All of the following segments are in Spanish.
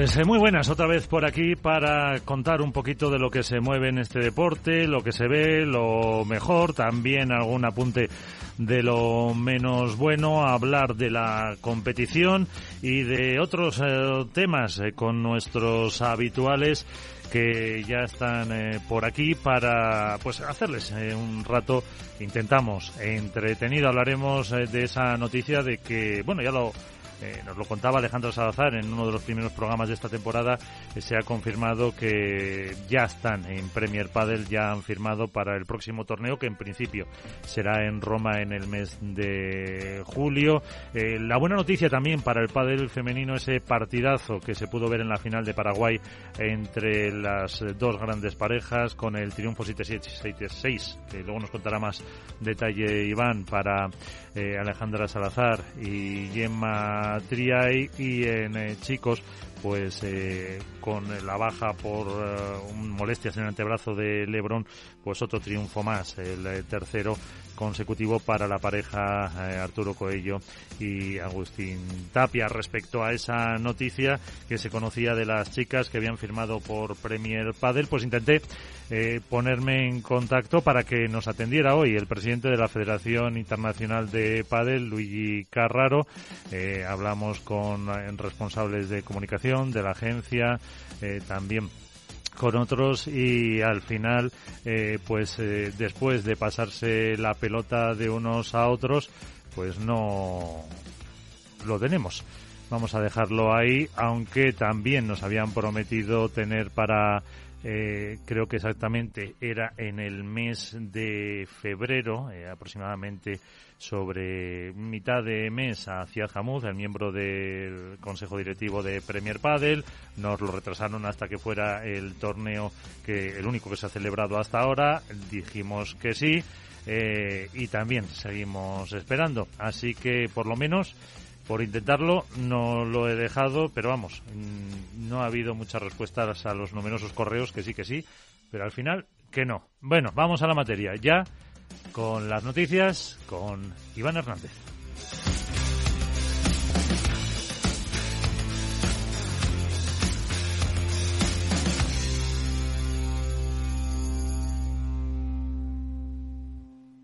Pues eh, muy buenas otra vez por aquí para contar un poquito de lo que se mueve en este deporte, lo que se ve, lo mejor, también algún apunte de lo menos bueno, hablar de la competición y de otros eh, temas eh, con nuestros habituales que ya están por aquí para pues hacerles un rato. Intentamos entretenido hablaremos de esa noticia de que bueno ya lo eh, nos lo contaba Alejandro Salazar en uno de los primeros programas de esta temporada. Eh, se ha confirmado que ya están en Premier Padel, ya han firmado para el próximo torneo que en principio será en Roma en el mes de julio. Eh, la buena noticia también para el Padel femenino, ese partidazo que se pudo ver en la final de Paraguay entre las dos grandes parejas con el triunfo 7-6, que luego nos contará más detalle Iván para Alejandra Salazar y Gemma Triay y en eh, chicos pues eh, con la baja por eh, molestias en el antebrazo de Lebron, pues otro triunfo más, el tercero consecutivo para la pareja Arturo Coello y Agustín Tapia. Respecto a esa noticia que se conocía de las chicas que habían firmado por Premier Padel, pues intenté eh, ponerme en contacto para que nos atendiera hoy el presidente de la Federación Internacional de Padel, Luigi Carraro. Eh, hablamos con eh, responsables de comunicación de la agencia, también con otros y al final pues después de pasarse la pelota de unos a otros pues no lo tenemos. Vamos a dejarlo ahí aunque también nos habían prometido tener para eh, creo que exactamente era en el mes de febrero, eh, aproximadamente sobre mitad de mes hacia Jamuz, el miembro del Consejo Directivo de Premier Padel. Nos lo retrasaron hasta que fuera el torneo que el único que se ha celebrado hasta ahora. Dijimos que sí. Eh, y también seguimos esperando. Así que por lo menos por intentarlo no lo he dejado, pero vamos, mm, no ha habido muchas respuestas a los numerosos correos que sí, que sí, pero al final que no. Bueno, vamos a la materia, ya con las noticias con Iván Hernández.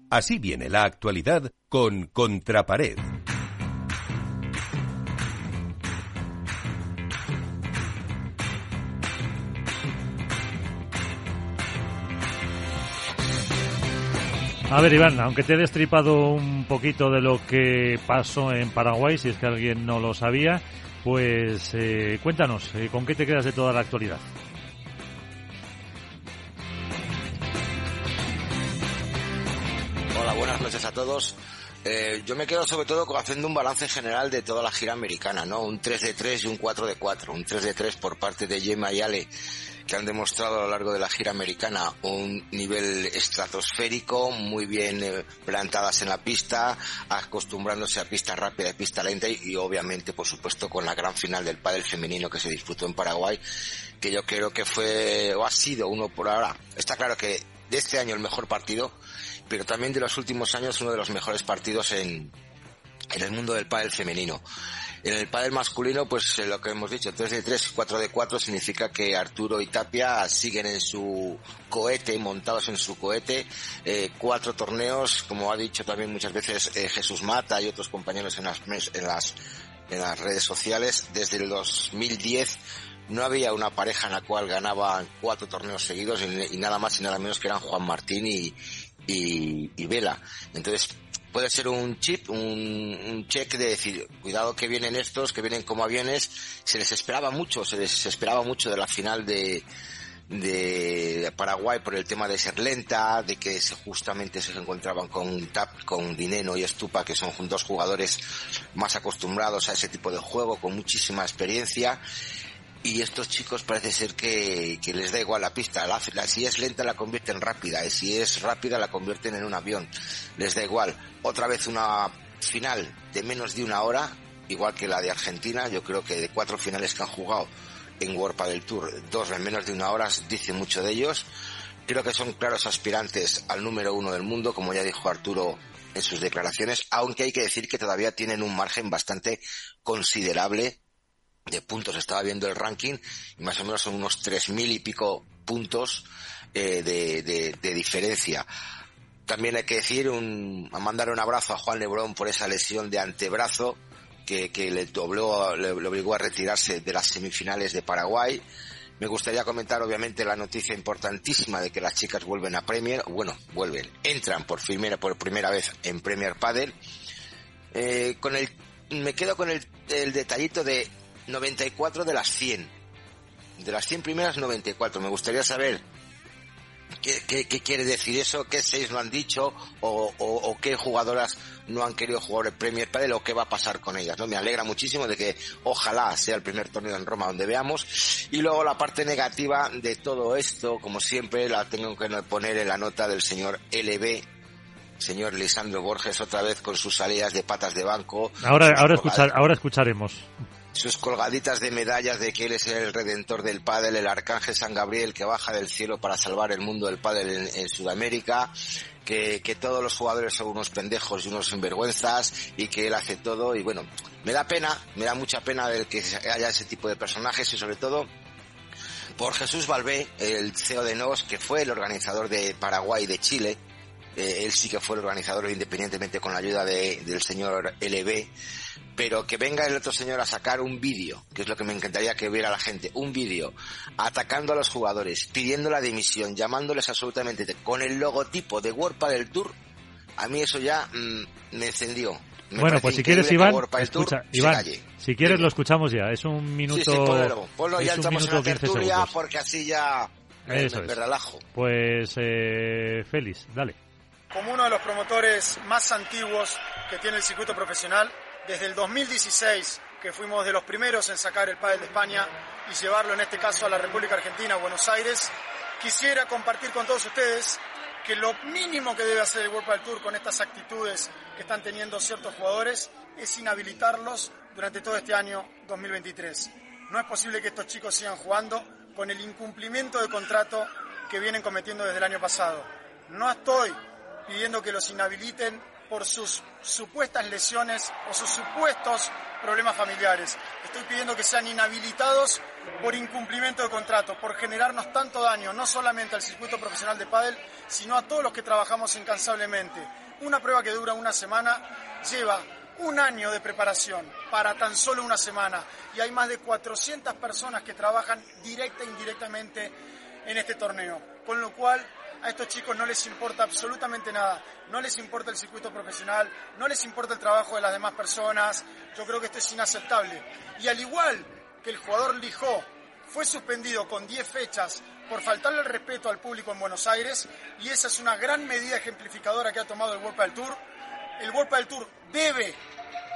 Así viene la actualidad con Contrapared. A ver, Iván, aunque te he destripado un poquito de lo que pasó en Paraguay, si es que alguien no lo sabía, pues eh, cuéntanos, eh, ¿con qué te quedas de toda la actualidad? Hola, buenas noches a todos. Eh, yo me quedo sobre todo haciendo un balance general de toda la gira americana, ¿no? Un 3 de 3 y un 4 de 4. Un 3 de 3 por parte de Gemma y Ale que han demostrado a lo largo de la gira americana un nivel estratosférico, muy bien eh, plantadas en la pista, acostumbrándose a pista rápida y pista lenta y, obviamente, por supuesto, con la gran final del pádel femenino que se disputó en Paraguay, que yo creo que fue o ha sido uno por ahora. Está claro que de este año el mejor partido, pero también de los últimos años uno de los mejores partidos en, en el mundo del pádel femenino. En el pádel masculino, pues eh, lo que hemos dicho, 3 de 3 y 4 de 4 significa que Arturo y Tapia siguen en su cohete, montados en su cohete. Eh, cuatro torneos, como ha dicho también muchas veces eh, Jesús Mata y otros compañeros en las, en las, en las redes sociales, desde el 2010 no había una pareja en la cual ganaban cuatro torneos seguidos y, nada más y nada menos que eran Juan Martín y, y, y Vela. Entonces, puede ser un chip, un, un check de decir, cuidado que vienen estos, que vienen como aviones. Se les esperaba mucho, se les esperaba mucho de la final de, de Paraguay por el tema de ser lenta, de que justamente se encontraban con Tap, con Dineno y Estupa, que son dos jugadores más acostumbrados a ese tipo de juego, con muchísima experiencia y estos chicos parece ser que, les da igual la pista. La, si es lenta la convierten rápida y si es rápida la convierten en un avión. Les da igual. Otra vez una final de menos de una hora, igual que la de Argentina. Yo creo que de cuatro finales que han jugado en World del Tour, dos en menos de una hora, dice mucho de ellos. Creo que son claros aspirantes al número uno del mundo, como ya dijo Arturo en sus declaraciones, aunque hay que decir que todavía tienen un margen bastante considerable de puntos. Estaba viendo el ranking y más o menos son unos tres mil y pico puntos eh, de, de, diferencia. También hay que decir, un, a mandar un abrazo a Juan Lebrón por esa lesión de antebrazo que, que le, dobló, le, obligó a retirarse de las semifinales de Paraguay. Me gustaría comentar obviamente la noticia importantísima de que las chicas vuelven a Premier, bueno, vuelven, entran por primera, por primera vez en Premier Padel. Eh, con el, me quedo con el, el detallito de 94 de las 100. De las 100 primeras, 94. Me gustaría saber qué, qué, quiere decir eso, qué seis no han dicho o, o, qué jugadoras no han querido jugar el Premier Padel o qué va a pasar con ellas. ¿no? Me alegra muchísimo de que ojalá sea el primer torneo en Roma donde veamos. Y luego la parte negativa de todo esto, como siempre, la tengo que poner en la nota del señor LB, señor Lisandro Borges otra vez con sus salidas de patas de banco. Ahora, ahora, escuchar, ahora escucharemos sus colgaditas de medallas de que él es el redentor del pádel, el arcángel San Gabriel que baja del cielo para salvar el mundo del pádel en, Sudamérica, que, que, todos los jugadores son unos pendejos y unos sinvergüenzas y que él hace todo. Y bueno, me da pena, me da mucha pena ver que haya ese tipo de personajes y sobre todo por Jesús Valvé, el CEO de NOS, que fue el organizador de Paraguay y de Chile, eh, él sí que fue el organizador independientemente con la ayuda de, del señor LB, pero que venga el otro señor a sacar un vídeo, que es lo que me encantaría que viera la gente, un vídeo atacando a los jugadores, pidiendo la dimisión, llamándoles absolutamente con el logotipo de World del Tour, a mí eso ya mm, me encendió. bueno, pues si quieres, Iván, escucha, Iván, si quieres lo escuchamos ya, es un minuto. Sí, sí, ponlo, ya estamos en la tertulia porque así ya me, relajo. Pues, eh, Félix, dale. Como uno de los promotores más antiguos que tiene el circuito profesional, desde el 2016 que fuimos de los primeros en sacar el pádel de España y llevarlo en este caso a la República Argentina, a Buenos Aires, quisiera compartir con todos ustedes que lo mínimo que debe hacer el World Padel Tour con estas actitudes que están teniendo ciertos jugadores es inhabilitarlos durante todo este año 2023. No es posible que estos chicos sigan jugando con el incumplimiento de contrato que vienen cometiendo desde el año pasado. No estoy pidiendo que los inhabiliten por sus supuestas lesiones o sus supuestos problemas familiares. Estoy pidiendo que sean inhabilitados por incumplimiento de contrato, por generarnos tanto daño, no solamente al circuito profesional de pádel, sino a todos los que trabajamos incansablemente. Una prueba que dura una semana lleva un año de preparación para tan solo una semana y hay más de 400 personas que trabajan directa e indirectamente en este torneo, con lo cual a estos chicos no les importa absolutamente nada, no les importa el circuito profesional, no les importa el trabajo de las demás personas, yo creo que esto es inaceptable. Y al igual que el jugador Lijó fue suspendido con 10 fechas por faltarle el respeto al público en Buenos Aires, y esa es una gran medida ejemplificadora que ha tomado el World del Tour, el World del Tour debe,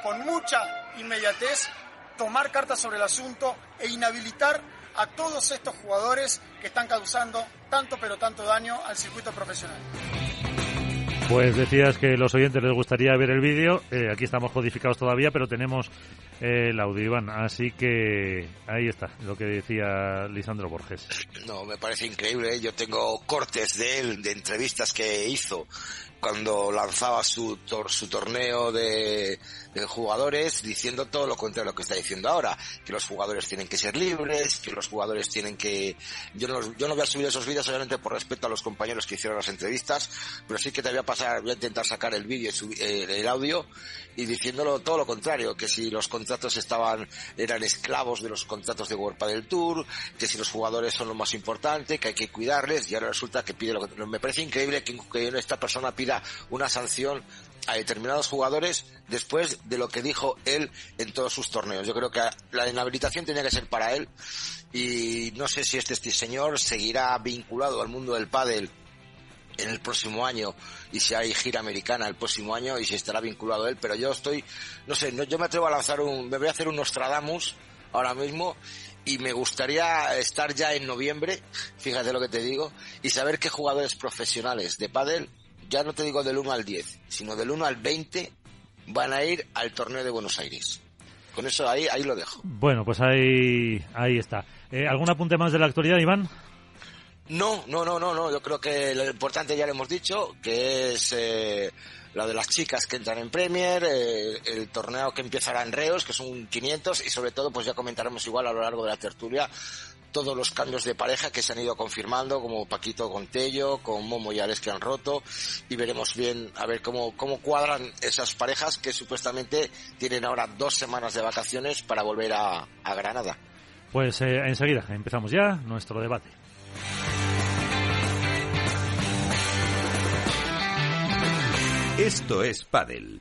con mucha inmediatez, tomar cartas sobre el asunto e inhabilitar a todos estos jugadores que están causando tanto pero tanto daño al circuito profesional. Pues decías que los oyentes les gustaría ver el vídeo. Eh, aquí estamos codificados todavía, pero tenemos eh, el audio, Iván. Así que ahí está, lo que decía Lisandro Borges. No, me parece increíble. ¿eh? Yo tengo cortes de él, de entrevistas que hizo cuando lanzaba su, su torneo de, jugadores diciendo todo lo contrario a lo que está diciendo ahora, que los jugadores tienen que ser libres, que los jugadores tienen que... Yo no, yo no voy a subir esos vídeos obviamente por respeto a los compañeros que hicieron las entrevistas, pero sí que te voy a pasar, voy a intentar sacar el vídeo y eh, el audio y diciéndolo todo lo contrario, que si los contratos estaban, eran esclavos de los contratos de World del Tour, que si los jugadores son lo más importante, que hay que cuidarles y ahora resulta que pide lo que... Me parece increíble que, que esta persona pida una sanción a determinados jugadores después de lo que dijo él en todos sus torneos. Yo creo que la inhabilitación tenía que ser para él y no sé si este, este señor seguirá vinculado al mundo del pádel en el próximo año y si hay gira americana el próximo año y si estará vinculado él, pero yo estoy, no sé, yo me atrevo a lanzar un, me voy a hacer un Nostradamus ahora mismo y me gustaría estar ya en noviembre, fíjate lo que te digo, y saber qué jugadores profesionales de pádel, ya no te digo del 1 al 10, sino del 1 al 20, van a ir al torneo de Buenos Aires. Con eso ahí, ahí lo dejo. Bueno, pues ahí, ahí está. Eh, ¿Algún apunte más de la actualidad, Iván? No, no, no, no, no. Yo creo que lo importante ya lo hemos dicho, que es eh, lo de las chicas que entran en Premier, eh, el torneo que empezará en Reos, que son 500, y sobre todo, pues ya comentaremos igual a lo largo de la tertulia todos los cambios de pareja que se han ido confirmando, como Paquito con Tello, con Momo y Alex que han roto, y veremos bien a ver cómo, cómo cuadran esas parejas que supuestamente tienen ahora dos semanas de vacaciones para volver a, a Granada. Pues eh, enseguida empezamos ya nuestro debate. Esto es Padel.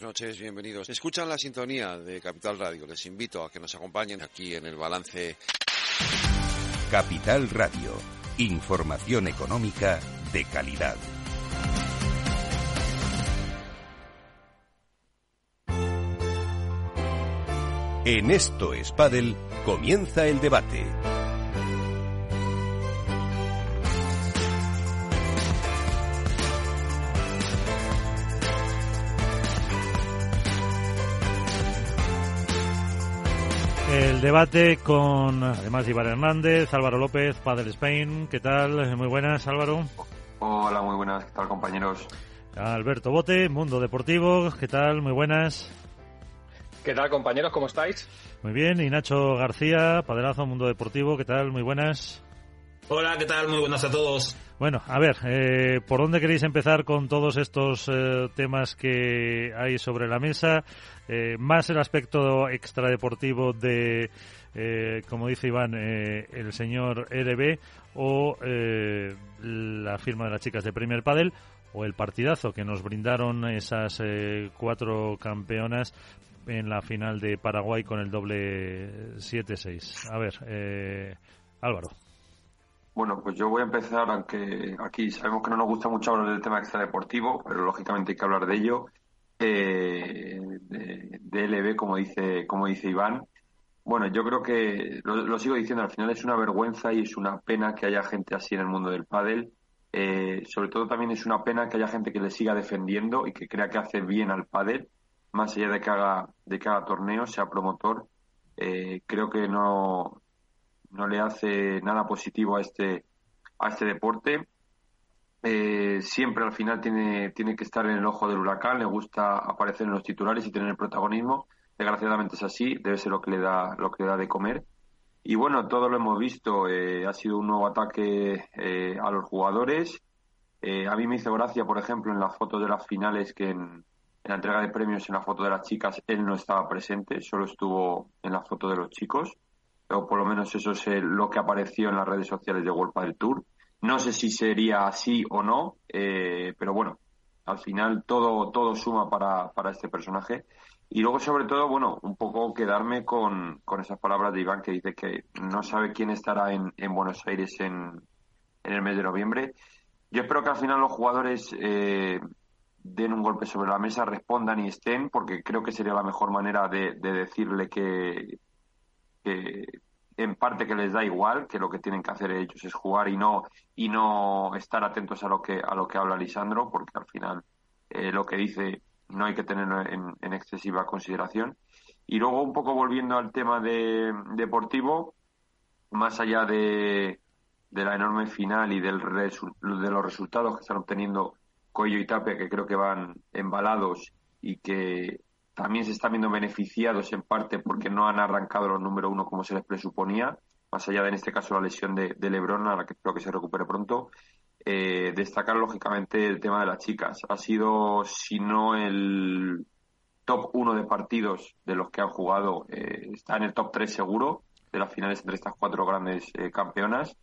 noches, bienvenidos. Escuchan la sintonía de Capital Radio. Les invito a que nos acompañen aquí en el balance. Capital Radio. Información económica de calidad. En Esto es Padel comienza el debate. El debate con, además, Iván Hernández, Álvaro López, Padel Spain. ¿Qué tal? Muy buenas, Álvaro. Hola, muy buenas. ¿Qué tal, compañeros? Alberto Bote, Mundo Deportivo. ¿Qué tal? Muy buenas. ¿Qué tal, compañeros? ¿Cómo estáis? Muy bien. Y Nacho García, Padelazo, Mundo Deportivo. ¿Qué tal? Muy buenas. Hola, ¿qué tal? Muy buenas a todos. Bueno, a ver, eh, ¿por dónde queréis empezar con todos estos eh, temas que hay sobre la mesa? Eh, más el aspecto extradeportivo de, como dice Iván, el señor EDB o la firma de las chicas de Premier Padel o el partidazo que nos brindaron esas cuatro campeonas en la final de Paraguay con el doble 7-6. A ver, eh, Álvaro. Bueno, pues yo voy a empezar, aunque aquí sabemos que no nos gusta mucho hablar del tema extradeportivo, pero lógicamente hay que hablar de ello. Eh, de, LB, como dice, como dice Iván. Bueno, yo creo que, lo, sigo diciendo, al final es una vergüenza y es una pena que haya gente así en el mundo del pádel. Eh, sobre todo también es una pena que haya gente que le siga defendiendo y que crea que hace bien al pádel más allá de que haga, de cada torneo, sea promotor, eh, creo que no, no le hace nada positivo a este, a este deporte. Eh, siempre al final tiene, tiene que estar en el ojo del huracán, le gusta aparecer en los titulares y tener protagonismo. Desgraciadamente es así, debe ser lo que le da, lo que le da de comer. Y bueno, todo lo hemos visto, eh, ha sido un nuevo ataque a los jugadores. a mí me hizo gracia, por ejemplo, en las fotos de las finales que en la entrega de premios en la foto de las chicas él no estaba presente, solo estuvo en la foto de los chicos, o por lo menos eso es lo que apareció en las redes sociales de World del Tour. No sé si sería así o no, eh, pero bueno, al final todo, todo suma para, para este personaje. Y luego, sobre todo, bueno, un poco quedarme con, con esas palabras de Iván que dice que no sabe quién estará en, en Buenos Aires en, en el mes de noviembre. Yo espero que al final los jugadores eh, den un golpe sobre la mesa, respondan y estén, porque creo que sería la mejor manera de, decirle que, en parte que les da igual, que lo que tienen que hacer ellos es jugar y no y no estar atentos a lo que a lo que habla Lisandro, porque al final eh, lo que dice no hay que tenerlo en, excesiva consideración. Y luego un poco volviendo al tema de deportivo, más allá de, de la enorme final y del de los resultados que están obteniendo Coello y Tapia, que creo que van embalados y que también se están viendo beneficiados en parte porque no han arrancado los número uno como se les presuponía, más allá de en este caso la lesión de, Lebron, a la que espero que se recupere pronto. Eh, destacar lógicamente el tema de las chicas. Ha sido, si no el top 1 de partidos de los que han jugado, eh, está en el top 3 seguro de las finales entre estas cuatro grandes eh, campeonas.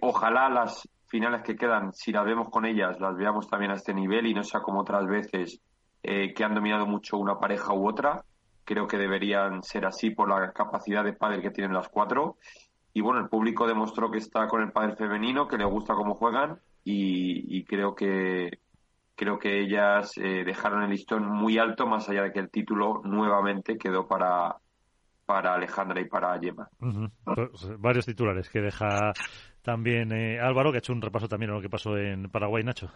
Ojalá las finales que quedan, si las vemos con ellas, las veamos también a este nivel y no sea como otras veces que han dominado mucho una pareja u otra. Creo que deberían ser así por la capacidad de padre que tienen las cuatro. Y bueno, el público demostró que está con el padre femenino, que le gusta cómo juegan y creo que, creo que ellas eh, dejaron el listón muy alto, más allá de que el título nuevamente quedó para, para Alejandra y para Yema. Pues, varios titulares que deja también eh, Álvaro, que ha hecho un repaso también a lo que pasó en Paraguay, Nacho.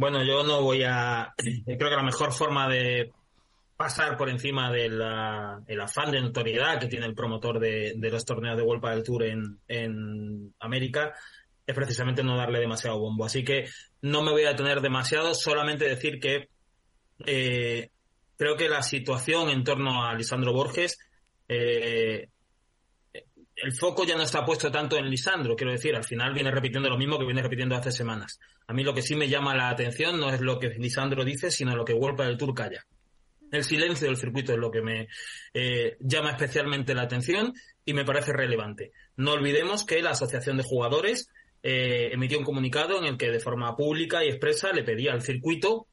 Bueno, yo no voy a. Creo que la mejor forma de pasar por encima del el afán de notoriedad que tiene el promotor de, los torneos de World del Tour en, en América es precisamente no darle demasiado bombo. Así que no me voy a detener demasiado, solamente decir que eh, creo que la situación en torno a Lisandro Borges, eh, el foco ya no está puesto tanto en Lisandro, quiero decir, al final viene repitiendo lo mismo que viene repitiendo hace semanas. A mí lo que sí me llama la atención no es lo que Lisandro dice, sino lo que World del Tour calla. El silencio del circuito es lo que me eh, llama especialmente la atención y me parece relevante. No olvidemos que la Asociación de Jugadores eh, emitió un comunicado en el que de forma pública y expresa le pedía al circuito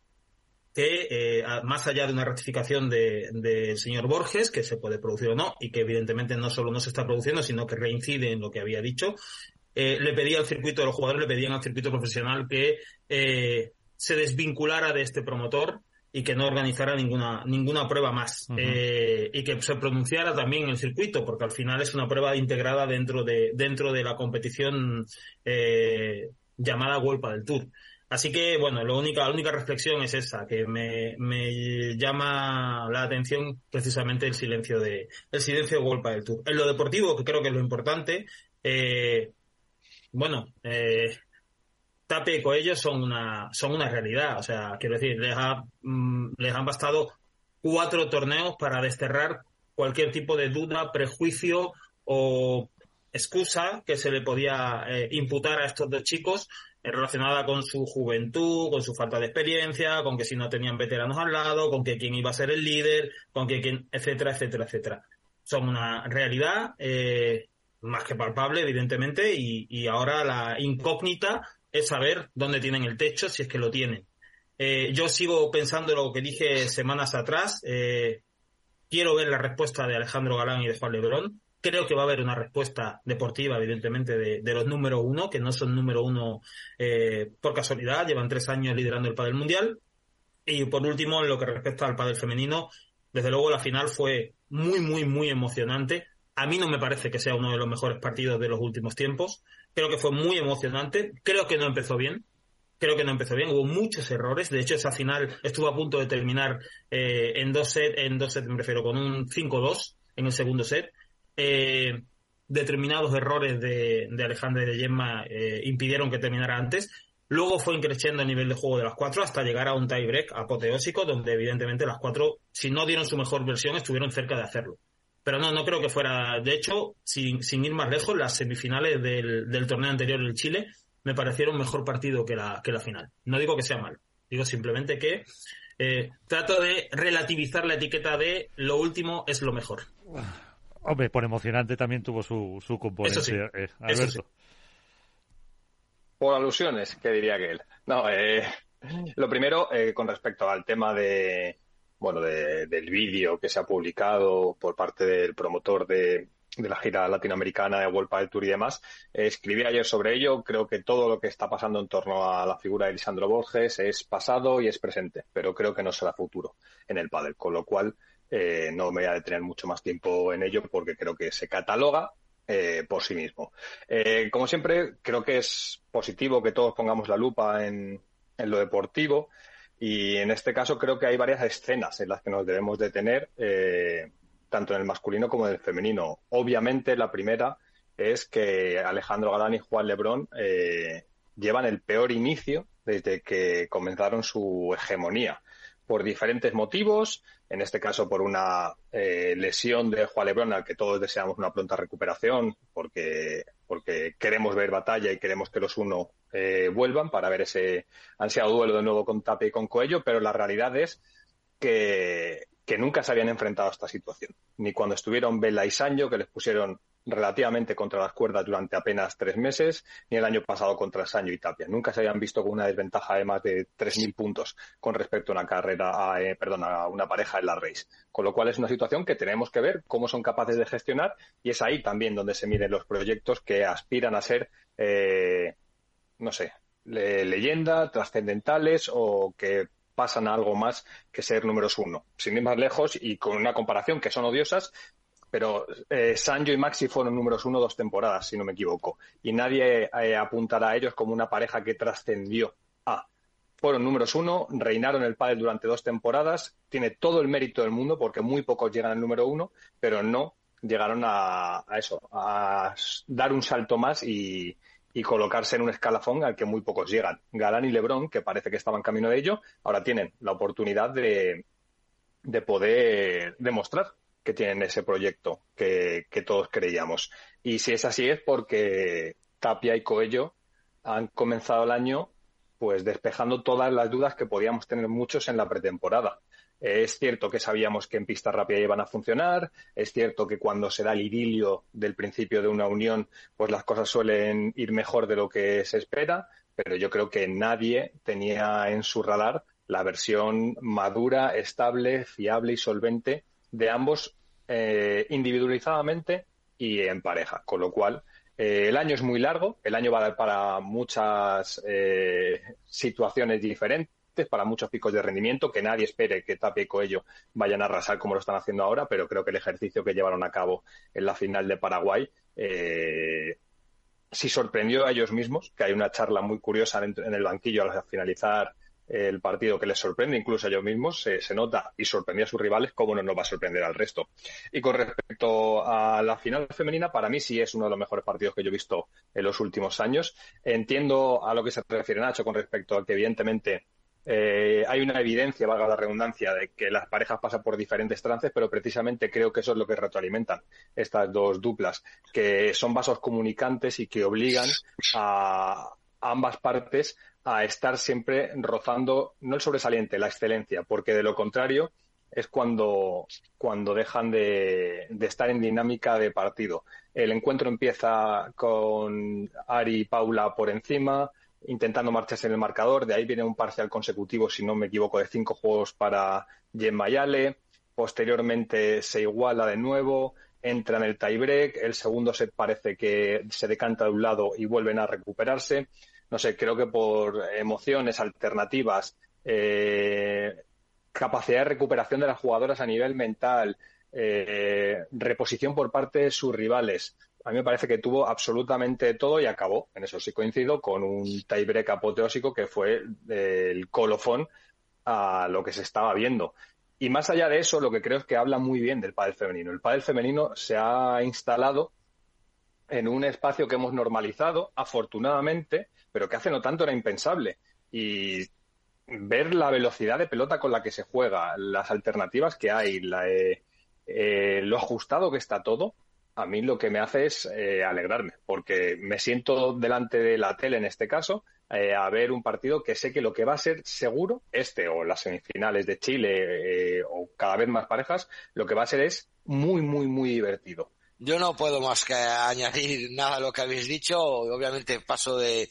que, eh, más allá de una ratificación del de, señor Borges, que se puede producir o no, y que evidentemente no solo no se está produciendo, sino que reincide en lo que había dicho, eh, le pedía al circuito, los jugadores le pedían al circuito profesional que se desvinculara de este promotor y que no organizara ninguna, ninguna prueba más. Eh, y que se pronunciara también en el circuito, porque al final es una prueba integrada dentro de, dentro de la competición eh, llamada Golpa del Tour. Así que, bueno, lo única, la única reflexión es esa, que me, me llama la atención precisamente el silencio de, el silencio de Golpa del Tour. En lo deportivo, que creo que es lo importante, eh, bueno, eh, Tape y Coello son una, son una realidad. O sea, quiero decir, les, mm, les han bastado cuatro torneos para desterrar cualquier tipo de duda, prejuicio o excusa que se le podía eh, imputar a estos dos chicos relacionada con su juventud, con su falta de experiencia, con que si no tenían veteranos al lado, con que quién iba a ser el líder, con que quién, etcétera, etcétera, etcétera. Son una realidad eh, más que palpable, evidentemente, y, ahora la incógnita es saber dónde tienen el techo, si es que lo tienen. Eh, yo sigo pensando lo que dije semanas atrás. Eh, quiero ver la respuesta de Alejandro Galán y de Juan Lebrón. Creo que va a haber una respuesta deportiva, evidentemente, de, los número uno, que no son número uno eh, por casualidad, llevan tres años liderando el Padel Mundial. Y por último, en lo que respecta al Padel Femenino, desde luego la final fue muy, muy, muy emocionante. A mí no me parece que sea uno de los mejores partidos de los últimos tiempos. Creo que fue muy emocionante. Creo que no empezó bien. Creo que no empezó bien. Hubo muchos errores. De hecho, esa final estuvo a punto de terminar eh, en dos sets, en dos sets me refiero, con un 5-2 en el segundo set. Eh, determinados errores de, de Alejandra y de Gemma eh, impidieron que terminara antes. Luego fue increciendo el nivel de juego de las cuatro hasta llegar a un tiebreak apoteósico donde evidentemente las cuatro, si no dieron su mejor versión, estuvieron cerca de hacerlo. Pero no, no creo que fuera. De hecho, sin, sin ir más lejos, las semifinales del, del torneo anterior en Chile me parecieron mejor partido que la, que la final. No digo que sea mal, digo simplemente que eh, trato de relativizar la etiqueta de lo último es lo mejor. Hombre, por emocionante también tuvo su, su componente, eso eh, Alberto. Por alusiones, que diría que él. No, eh, lo primero, eh, con respecto al tema de, bueno, del vídeo que se ha publicado por parte del promotor de, la gira latinoamericana de World del Tour y demás. escribí ayer sobre ello. Creo que todo lo que está pasando en torno a la figura de Lisandro Borges es pasado y es presente, pero creo que no será futuro en el pádel, con lo cual eh, no me voy a detener mucho más tiempo en ello porque creo que se cataloga eh, por sí mismo. Eh, como siempre, creo que es positivo que todos pongamos la lupa en, en lo deportivo. Y en este caso creo que hay varias escenas en las que nos debemos detener, tanto en el masculino como en el femenino. Obviamente la primera es que Alejandro Galán y Juan Lebrón llevan el peor inicio desde que comenzaron su hegemonía por diferentes motivos, en este caso por una eh, lesión de Juan Lebrón al que todos deseamos una pronta recuperación porque, porque queremos ver batalla y queremos que los uno eh, vuelvan para ver ese ansiado duelo de nuevo con Tape y con Coello, pero la realidad es que, que nunca se habían enfrentado a esta situación. Ni cuando estuvieron Vela y Sancho, que les pusieron relativamente contra las cuerdas durante apenas tres meses, ni el año pasado contra Sancho y Tapia. Nunca se habían visto con una desventaja de más de 3.000 puntos con respecto a una carrera, eh, perdón, a una pareja en la race. Con lo cual es una situación que tenemos que ver cómo son capaces de gestionar y es ahí también donde se miden los proyectos que aspiran a ser, eh, no sé, leyenda, trascendentales o que pasan a algo más que ser números uno. Sin ir más lejos y con una comparación que son odiosas, pero eh, Sanjo y Maxi fueron números uno dos temporadas, si no me equivoco. Y nadie eh, apuntará a ellos como una pareja que trascendió a. Fueron números uno, reinaron el pádel durante dos temporadas, tiene todo el mérito del mundo porque muy pocos llegan al número uno, pero no llegaron a eso, a dar un salto más y, y colocarse en un escalafón al que muy pocos llegan. Galán y Lebron, que parece que estaban camino de ello, ahora tienen la oportunidad de, de poder demostrar que tienen ese proyecto que, todos creíamos. Y si es así es porque Tapia y Coello han comenzado el año pues despejando todas las dudas que podíamos tener muchos en la pretemporada. Es cierto que sabíamos que en pista rápida iban a funcionar, es cierto que cuando se da el idilio del principio de una unión, pues las cosas suelen ir mejor de lo que se espera, pero yo creo que nadie tenía en su radar la versión madura, estable, fiable y solvente de ambos eh, individualizadamente y en pareja, con lo cual eh, el año es muy largo, el año va a dar para muchas eh, situaciones diferentes para muchos picos de rendimiento, que nadie espere que Tapia y Coello vayan a arrasar como lo están haciendo ahora, pero creo que el ejercicio que llevaron a cabo en la final de Paraguay eh, sí sorprendió a ellos mismos, que hay una charla muy curiosa en, el banquillo al finalizar el partido que les sorprende incluso a ellos mismos, se, nota y sorprendió a sus rivales, cómo no nos va a sorprender al resto. Y con respecto a la final femenina, para mí sí es uno de los mejores partidos que yo he visto en los últimos años. Entiendo a lo que se refiere Nacho con respecto a que evidentemente eh, hay una evidencia, valga la redundancia, de que las parejas pasan por diferentes trances, pero precisamente creo que eso es lo que retroalimentan estas dos duplas, que son vasos comunicantes y que obligan a ambas partes a estar siempre rozando, no el sobresaliente, la excelencia, porque de lo contrario es cuando, cuando dejan de, estar en dinámica de partido. El encuentro empieza con Ari y Paula por encima, intentando marcharse en el marcador. De ahí viene un parcial consecutivo, si no me equivoco, de cinco juegos para Jen Mayale. Posteriormente se iguala de nuevo, entra en el tiebreak. El segundo set parece que se decanta de un lado y vuelven a recuperarse. No sé, creo que por emociones alternativas, eh, capacidad de recuperación de las jugadoras a nivel mental, eh, reposición por parte de sus rivales, a mí me parece que tuvo absolutamente todo y acabó, en eso sí coincido, con un tiebreak apoteósico que fue el colofón a lo que se estaba viendo. Y más allá de eso, lo que creo es que habla muy bien del pádel femenino. El pádel femenino se ha instalado en un espacio que hemos normalizado, afortunadamente, pero que hace no tanto era impensable. Y ver la velocidad de pelota con la que se juega, las alternativas que hay, eh, eh, lo ajustado que está todo, a mí lo que me hace es eh, alegrarme, porque me siento delante de la tele en este caso eh, a ver un partido que sé que lo que va a ser seguro, este o las semifinales de Chile o cada vez más parejas, lo que va a ser es muy, muy, muy divertido. Yo no puedo más que añadir nada a lo que habéis dicho. Obviamente paso de,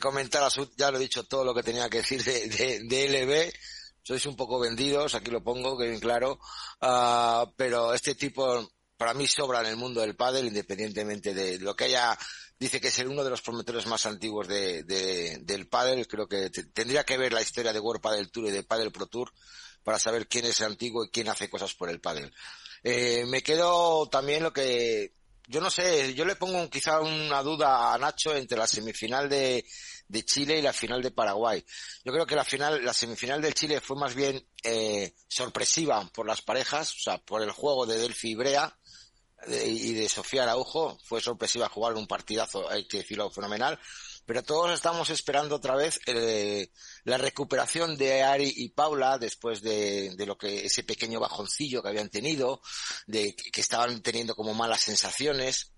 comentar, a su, ya lo he dicho todo lo que tenía que decir de, de, LB. Sois un poco vendidos, aquí lo pongo, que bien claro. Uh, pero este tipo para mí sobra en el mundo del pádel, independientemente de lo que haya, dice que es el uno de los promotores más antiguos de, del pádel, creo que tendría que ver la historia de World Padel Tour y de Padel Pro Tour para saber quién es antiguo y quién hace cosas por el pádel. Eh, me quedo también lo que, yo no sé, yo le pongo quizá una duda a Nacho entre la semifinal de, de Chile y la final de Paraguay. Yo creo que la final, la semifinal del Chile fue más bien eh, sorpresiva por las parejas, o sea, por el juego de Delphi y Brea, y de Sofía Araujo. Fue sorpresiva jugar un partidazo, hay que decirlo, fenomenal. Pero todos estamos esperando otra vez eh, la recuperación de Ari y Paula después de, lo que ese pequeño bajoncillo que habían tenido, de que estaban teniendo como malas sensaciones.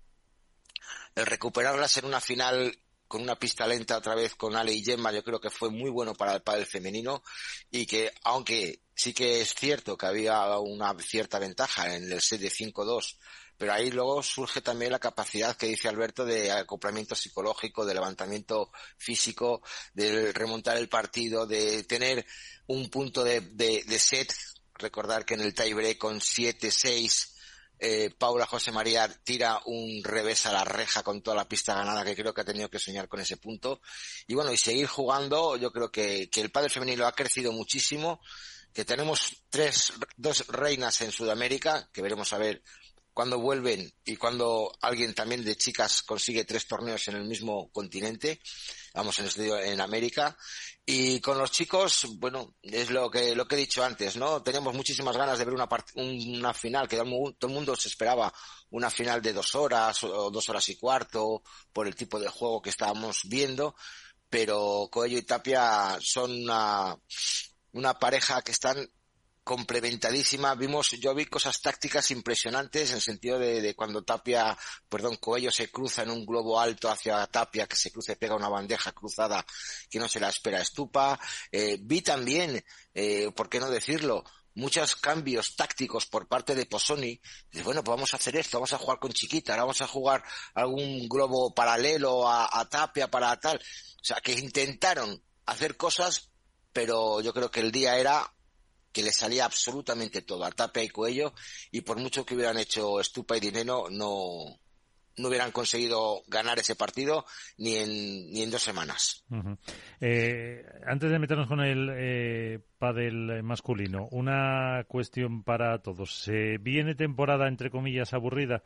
El recuperarlas en una final con una pista lenta otra vez con Ale y Gemma, yo creo que fue muy bueno para el pádel femenino y que aunque sí que es cierto que había una cierta ventaja en el set de 5-2, pero ahí luego surge también la capacidad que dice Alberto de acoplamiento psicológico, de levantamiento físico, de remontar el partido, de tener un punto de, de, set. Recordar que en el tiebreak con 7-6 eh, Paula José María tira un revés a la reja con toda la pista ganada que creo que ha tenido que soñar con ese punto. Y bueno, y seguir jugando, yo creo que, que el padre femenino ha crecido muchísimo, que tenemos tres, dos reinas en Sudamérica, que veremos a ver cuando vuelven y cuando alguien también de chicas consigue tres torneos en el mismo continente, vamos en, este, en América. Y con los chicos, bueno, es lo que, lo que he dicho antes, ¿no? Teníamos muchísimas ganas de ver una, una final, que todo el mundo se esperaba una final de dos horas o dos horas y cuarto por el tipo de juego que estábamos viendo, pero Coello y Tapia son una, una pareja que están complementadísima. Vimos, yo vi cosas tácticas impresionantes en el sentido de, cuando Tapia, perdón, Coello se cruza en un globo alto hacia Tapia, que se cruce, pega una bandeja cruzada que no se la espera Estupa. Eh, vi también, eh, ¿por qué no decirlo? muchos cambios tácticos por parte de Posoni. bueno, pues vamos a hacer esto, vamos a jugar con Chiquita, vamos a jugar algún globo paralelo a, a Tapia para tal. O sea, que intentaron hacer cosas, pero yo creo que el día era que le salía absolutamente todo, a Tapia y Cuello, y por mucho que hubieran hecho Estupa y Dinero, no, no hubieran conseguido ganar ese partido ni en, ni en dos semanas. Eh, antes de meternos con el eh, pádel masculino, una cuestión para todos. ¿Se viene temporada, entre comillas, aburrida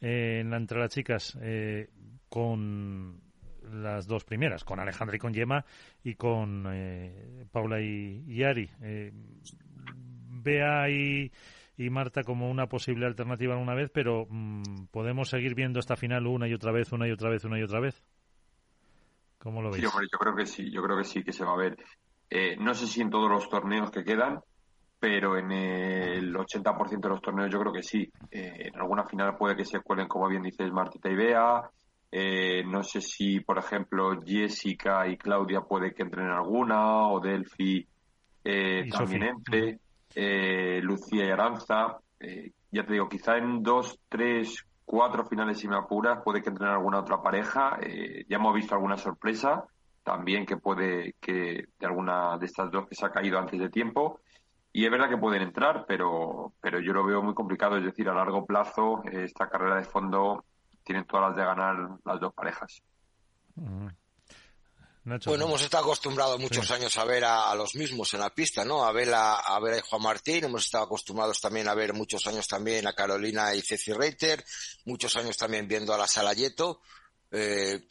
eh, entre las chicas eh, con las dos primeras, con Alejandra y con Yema y con eh, Paula y Ari. Eh, Bea y, y, Marta como una posible alternativa una vez, pero mm, ¿podemos seguir viendo esta final una y otra vez, una y otra vez, una y otra vez? ¿Cómo lo veis? yo, creo que sí, yo creo que sí que se va a ver. Eh, no sé si en todos los torneos que quedan, pero en el 80% de los torneos yo creo que sí. en alguna final puede que se cuelen, como bien dices, Martita y Bea, eh, no sé si, por ejemplo, Jessica y Claudia puede que entren en alguna, o Delphi eh, también entre, eh, Lucía y Aranza. ya te digo, quizá en dos, tres, cuatro finales, si me apuras, puede que entren en alguna otra pareja. ya hemos visto alguna sorpresa también que puede que de alguna de estas dos que se ha caído antes de tiempo. Y es verdad que pueden entrar, pero, pero yo lo veo muy complicado. Es decir, a largo plazo, esta carrera de fondo tienen todas las de ganar las dos parejas. Mm. Bueno, hemos estado acostumbrados muchos años a ver a, los mismos en la pista, ¿no? A ver a, a ver a Juan Martín, hemos estado acostumbrados también a ver muchos años también a Carolina y Ceci Reiter, muchos años también viendo a la Salayeto. Eh,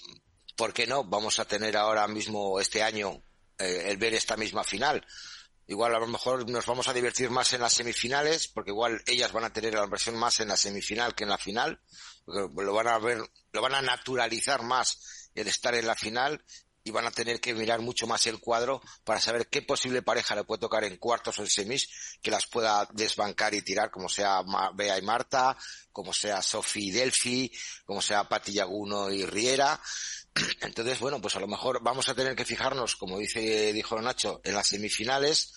¿Por qué no? Vamos a tener ahora mismo este año eh, el ver esta misma final. Igual a lo mejor nos vamos a divertir más en las semifinales, porque igual ellas van a tener la inversión más en la semifinal que en la final, lo van a ver, lo van a naturalizar más el estar en la final y van a tener que mirar mucho más el cuadro para saber qué posible pareja le puede tocar en cuartos o en semis que las pueda desbancar y tirar, como sea Bea y Marta, como sea Sofi y Delphi, como sea Pati Yaguno y Riera. Entonces, bueno, pues a lo mejor vamos a tener que fijarnos, como dice, dijo Nacho, en las semifinales,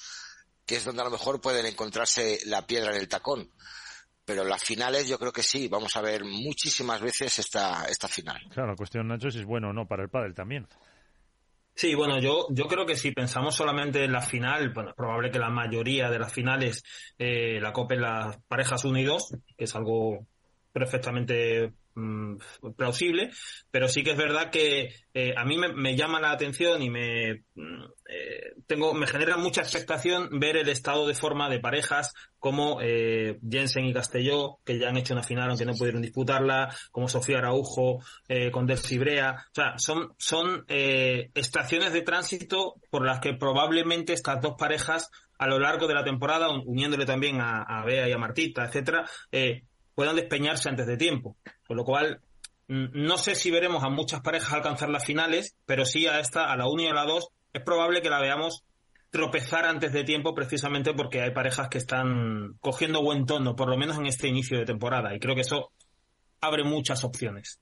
que es donde a lo mejor pueden encontrarse la piedra en el tacón. Pero las finales yo creo que sí, vamos a ver muchísimas veces esta, esta final. Claro, la cuestión, Nacho, si es bueno o no para el pádel también. Sí, bueno, yo, yo creo que si pensamos solamente en la final, bueno, es probable que la mayoría de las finales eh, la copen las parejas unidos, que es algo perfectamente Mm, plausible, pero sí que es verdad que eh, a mí me, llama la atención y me mm, eh, tengo me genera mucha expectación ver el estado de forma de parejas como eh, Jensen y Castelló, que ya han hecho una final aunque no pudieron disputarla, como Sofía Araujo con Del Cibrea, o sea, son, son estaciones de tránsito por las que probablemente estas dos parejas a lo largo de la temporada, uniéndole también a Bea y a Martita, etcétera, puedan despeñarse antes de tiempo. Con lo cual, mm, no sé si veremos a muchas parejas alcanzar las finales, pero sí a esta, a la 1 y a la 2, es probable que la veamos tropezar antes de tiempo precisamente porque hay parejas que están cogiendo buen tono, por lo menos en este inicio de temporada. Y creo que eso abre muchas opciones.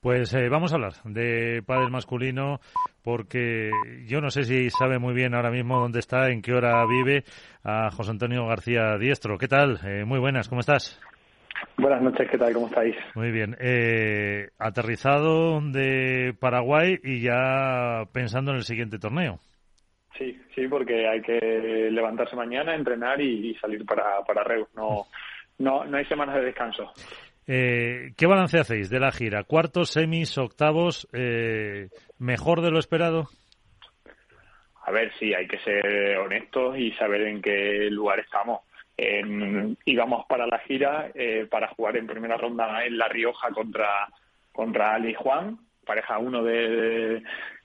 Pues eh, vamos a hablar de padre masculino porque yo no sé si sabe muy bien ahora mismo dónde está, en qué hora vive a José Antonio García Diestro. ¿Qué tal? Eh, muy buenas, ¿cómo estás? Buenas noches, ¿qué tal? ¿Cómo estáis? Muy bien. Eh, aterrizado de Paraguay y ya pensando en el siguiente torneo. Sí, sí, porque hay que levantarse mañana, entrenar y, salir para, para Reus. No, no, no hay semanas de descanso. Eh, ¿Qué balance hacéis de la gira? ¿Cuartos, semis, octavos? Eh, ¿Mejor de lo esperado? A ver, sí, hay que ser honestos y saber en qué lugar estamos. Íbamos para la gira eh, para jugar en primera ronda en La Rioja contra, contra Ali Juan, pareja uno de,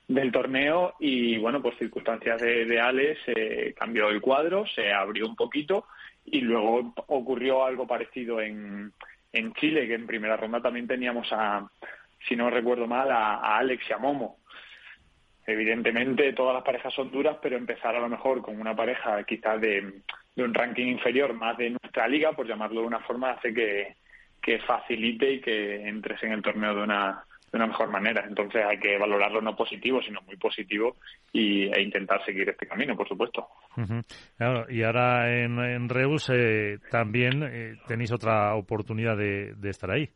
del torneo, y bueno, por circunstancias de, de Ale se cambió el cuadro, se abrió un poquito y luego ocurrió algo parecido en, en Chile, que en primera ronda también teníamos a, si no recuerdo mal, a, Alex y a Momo. Evidentemente todas las parejas son duras, pero empezar a lo mejor con una pareja quizás de, un ranking inferior más de nuestra liga, por llamarlo de una forma, hace que, que facilite y que entres en el torneo de una, de una mejor manera. Entonces hay que valorarlo no positivo, sino muy positivo y, e intentar seguir este camino, por supuesto. y ahora en, Reus eh, también eh, tenéis otra oportunidad de, estar ahí.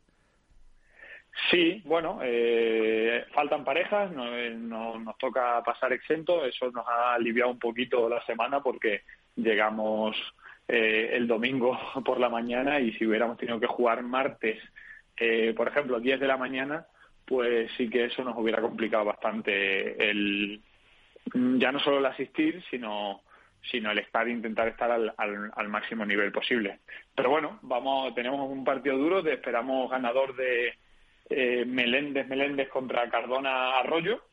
Sí, bueno, eh, faltan parejas, no, nos toca pasar exento, eso nos ha aliviado un poquito la semana porque llegamos el domingo por la mañana y si hubiéramos tenido que jugar martes, por ejemplo, 10 de la mañana, pues sí que eso nos hubiera complicado bastante el ya no solo el asistir, sino sino el estar intentar estar al, al, máximo nivel posible. Pero bueno, vamos tenemos un partido duro, esperamos ganador de eh, Meléndez Meléndez contra Cardona Arroyo,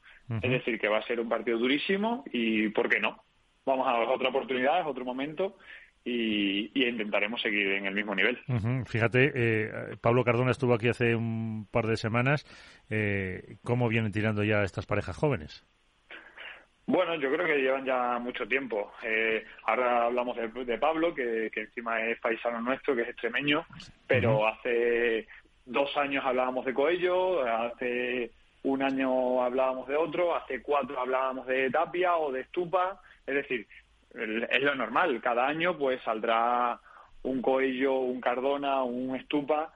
es decir, que va a ser un partido durísimo y ¿por qué no? Vamos a otra oportunidad, otro momento y, intentaremos seguir en el mismo nivel. Fíjate, eh, Pablo Cardona estuvo aquí hace un par de semanas. Eh, ¿Cómo vienen tirando ya estas parejas jóvenes? Bueno, yo creo que llevan ya mucho tiempo. Eh, ahora hablamos de, Pablo, que, encima es paisano nuestro, que es extremeño, pero hace dos años hablábamos de Coello, hace un año hablábamos de otro, hace cuatro hablábamos de Tapia o de Estupa. Es decir, es lo normal. Cada año pues saldrá un Coello, un Cardona, un Estupa,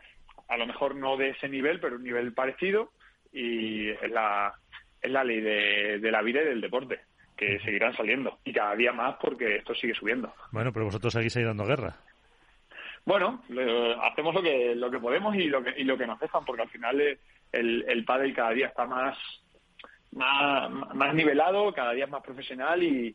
a lo mejor no de ese nivel, pero un nivel parecido y es la, es la ley de, de la vida y del deporte que seguirán saliendo y cada día más porque esto sigue subiendo. Bueno, pero vosotros seguís ahí dando guerra. Bueno, hacemos lo que lo que podemos y lo que y lo que nos dejan porque al final el el pádel cada día está más más, más nivelado, cada día es más profesional y,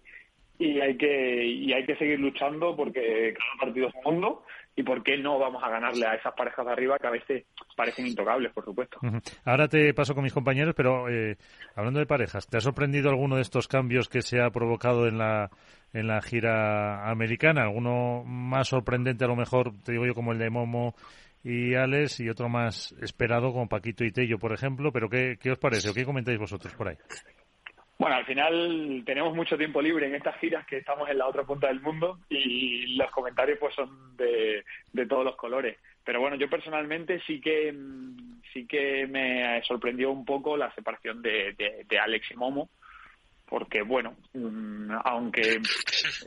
y hay que y hay que seguir luchando porque cada partido es un mundo y por qué no vamos a ganarle a esas parejas de arriba que a veces parecen intocables, por supuesto. Ahora te paso con mis compañeros, pero eh, hablando de parejas, ¿te ha sorprendido alguno de estos cambios que se ha provocado en la en la gira americana? ¿Alguno más sorprendente a lo mejor, te digo yo, como el de Momo y Alex y otro más esperado como Paquito y Tello, por ejemplo? Pero ¿qué, qué os parece o qué comentáis vosotros por ahí? Bueno, al final tenemos mucho tiempo libre en estas giras que estamos en la otra punta del mundo y los comentarios pues son de, todos los colores. Pero bueno, yo personalmente sí que sí que me sorprendió un poco la separación de, de, Alex y Momo, porque bueno, mm, aunque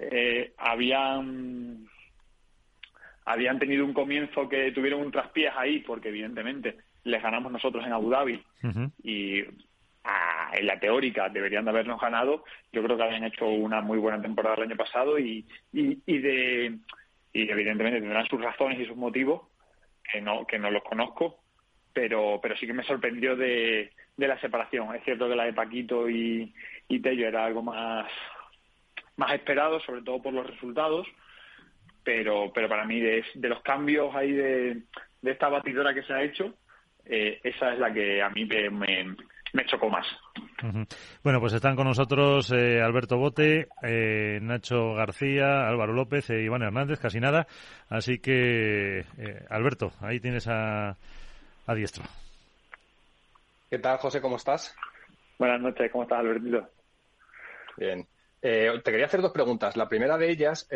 eh, habían habían tenido un comienzo que tuvieron un traspiés ahí, porque evidentemente les ganamos nosotros en Abu Dhabi y en la teórica deberían de habernos ganado. Yo creo que habían hecho una muy buena temporada el año pasado y, y, de y evidentemente tendrán sus razones y sus motivos que no que no los conozco, pero pero sí que me sorprendió de, de la separación. Es cierto que la de Paquito y, y Tello era algo más más esperado, sobre todo por los resultados, pero pero para mí de, de los cambios ahí de, de esta batidora que se ha hecho, eh, esa es la que a mí me, me chocó más. Bueno, pues están con nosotros eh, Alberto Bote, eh, Nacho García, Álvaro López e Iván Hernández, casi nada. Así que, Alberto, ahí tienes a, a diestro. ¿Qué tal, José? ¿Cómo estás? Buenas noches, ¿cómo estás, Albertito? Bien. te quería hacer dos preguntas. La primera de ellas,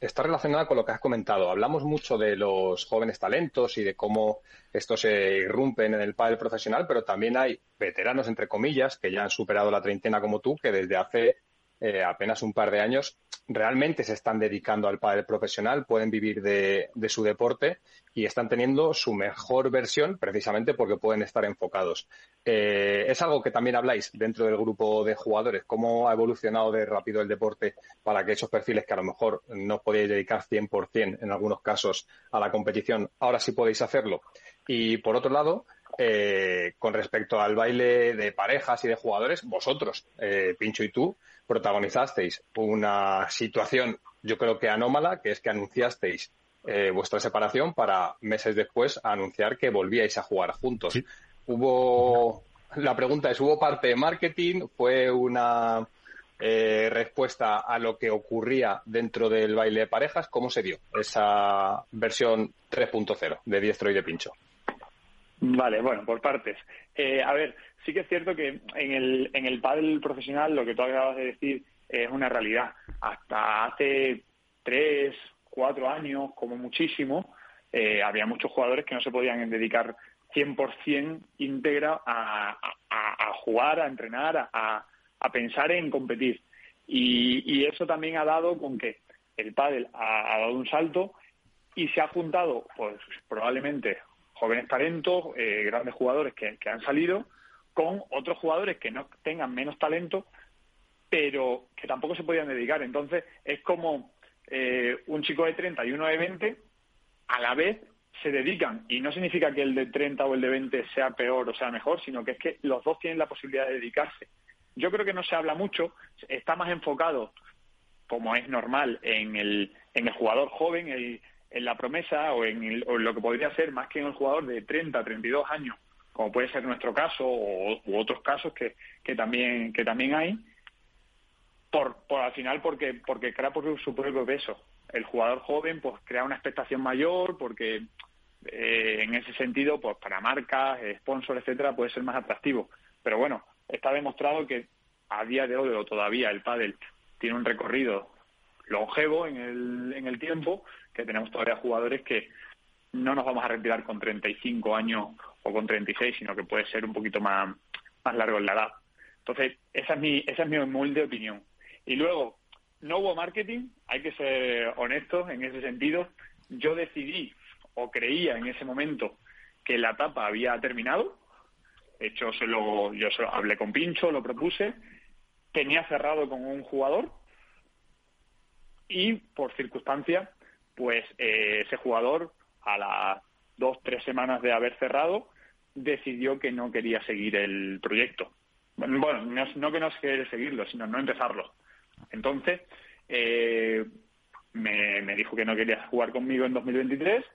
está relacionada con lo que has comentado. Hablamos mucho de los jóvenes talentos y de cómo estos se irrumpen en el pádel profesional, pero también hay veteranos, entre comillas, que ya han superado la treintena como tú, que desde hace eh, apenas un par de años realmente se están dedicando al pádel profesional, pueden vivir de, su deporte y están teniendo su mejor versión precisamente porque pueden estar enfocados. Eh, es algo que también habláis dentro del grupo de jugadores, cómo ha evolucionado de rápido el deporte para que esos perfiles que a lo mejor no podéis dedicar 100% en algunos casos a la competición, ahora sí podéis hacerlo. Y por otro lado, eh, con respecto al baile de parejas y de jugadores, vosotros, eh, Pincho y tú, protagonizasteis una situación, yo creo que anómala, que es que anunciasteis eh, vuestra separación para meses después anunciar que volvíais a jugar juntos. Hubo, la pregunta es, ¿hubo parte de marketing? ¿Fue una eh, respuesta a lo que ocurría dentro del baile de parejas? ¿Cómo se dio esa versión 3.0 de diestro y de pincho? Vale, bueno, por partes. Eh, a ver, sí que es cierto que en el, en el pádel profesional lo que tú acabas de decir es una realidad. Hasta hace tres, cuatro años, como muchísimo, eh, había muchos jugadores que no se podían dedicar 100% íntegra a, a, jugar, a entrenar, a, a pensar en competir. Y, y, eso también ha dado con que el pádel ha, dado un salto y se ha juntado, pues probablemente jóvenes talentos, eh, grandes jugadores que, han salido con otros jugadores que no tengan menos talento, pero que tampoco se podían dedicar. Entonces, es como eh, un chico de 30 y uno de 20, a la vez se dedican. Y no significa que el de 30 o el de 20 sea peor o sea mejor, sino que es que los dos tienen la posibilidad de dedicarse. Yo creo que no se habla mucho, está más enfocado, como es normal, en el, en el jugador joven, en la promesa o en, o en lo que podría ser más que en el jugador de 30, 32 años como puede ser nuestro caso o, u otros casos que, que también que también hay por, por al final porque porque crea por su propio peso. El jugador joven pues crea una expectación mayor porque eh, en ese sentido pues para marcas sponsors etcétera puede ser más atractivo. Pero bueno está demostrado que a día de hoy o todavía el pádel tiene un recorrido longevo en el, en el tiempo que tenemos todavía jugadores que no nos vamos a retirar con 35 años o con 36, sino que puede ser un poquito más, más largo en la edad. Entonces, esa es mi, esa es mi humilde opinión. Y luego, no hubo marketing, hay que ser honestos en ese sentido. Yo decidí o creía en ese momento que la etapa había terminado. De hecho, se lo, yo se hablé con Pincho, lo propuse. Tenía cerrado con un jugador y por circunstancia, pues eh, ese jugador a las dos, tres semanas de haber cerrado, decidió que no quería seguir el proyecto. Bueno, no, que no quiere seguirlo, sino no empezarlo. Entonces, eh, me, dijo que no quería jugar conmigo en 2023.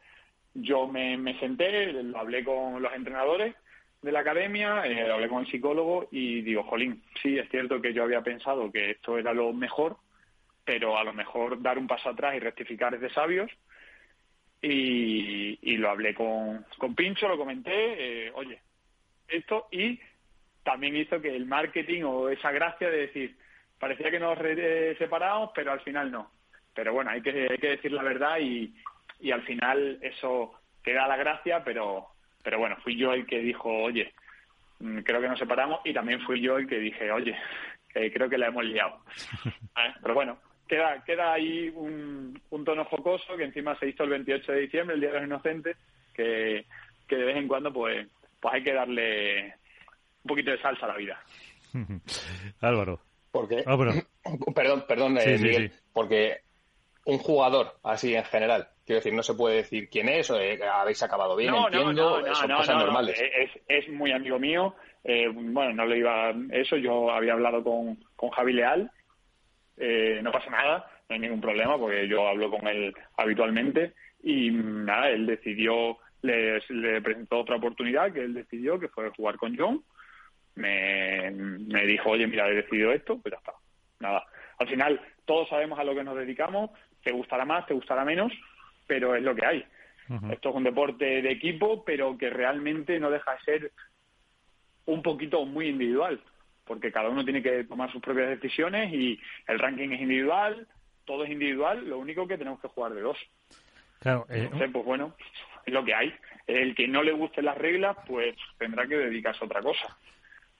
Yo me, me senté, lo hablé con los entrenadores de la academia, eh, hablé con el psicólogo y digo, Jolín, sí, es cierto que yo había pensado que esto era lo mejor, pero a lo mejor dar un paso atrás y rectificar es de sabios y, lo hablé con, con, Pincho, lo comenté, eh, oye, esto y también hizo que el marketing o esa gracia de decir, parecía que nos eh, separamos, pero al final no. Pero bueno, hay que, hay que decir la verdad y, y al final eso te da la gracia, pero, pero bueno, fui yo el que dijo, oye, mm, creo que nos separamos y también fui yo el que dije, oye, creo que la hemos liado. ¿Eh? Pero bueno, queda, queda ahí un, tono jocoso que encima se hizo el 28 de diciembre, el Día de los Inocentes, que, que de vez en cuando pues, pues hay que darle un poquito de salsa a la vida. Álvaro. Porque, ah, perdón, perdón, eh, Miguel, porque un jugador así en general, quiero decir, no se puede decir quién es, o eh, habéis acabado bien, no, entiendo, no, son cosas normales. Es, es muy amigo mío, eh, bueno, no le iba eso, yo había hablado con, con Javi Leal, eh, no pasa nada, no hay ningún problema porque yo hablo con él habitualmente y nada, él decidió, le, presentó otra oportunidad que él decidió, que fue jugar con John. Me, me dijo, oye, mira, he decidido esto, pues ya está. Nada. Al final, todos sabemos a lo que nos dedicamos, te gustará más, te gustará menos, pero es lo que hay. Esto es un deporte de equipo, pero que realmente no deja de ser un poquito muy individual porque cada uno tiene que tomar sus propias decisiones y el ranking es individual, todo es individual, lo único que tenemos que jugar de dos. Claro, eh, Entonces, pues bueno, es lo que hay. El que no le gusten las reglas, pues tendrá que dedicarse a otra cosa.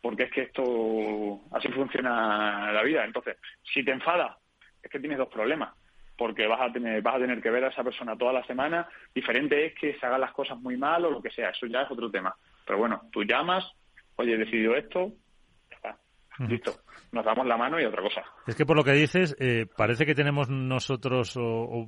Porque es que esto, así funciona la vida. Entonces, si te enfada, es que tienes dos problemas. Porque vas a tener, vas a tener que ver a esa persona toda la semana. Diferente es que se hagan las cosas muy mal o lo que sea. Eso ya es otro tema. Pero bueno, tú llamas, oye, he decidido esto. Listo. Nos damos la mano y otra cosa. Es que por lo que dices, eh, parece que tenemos nosotros, o,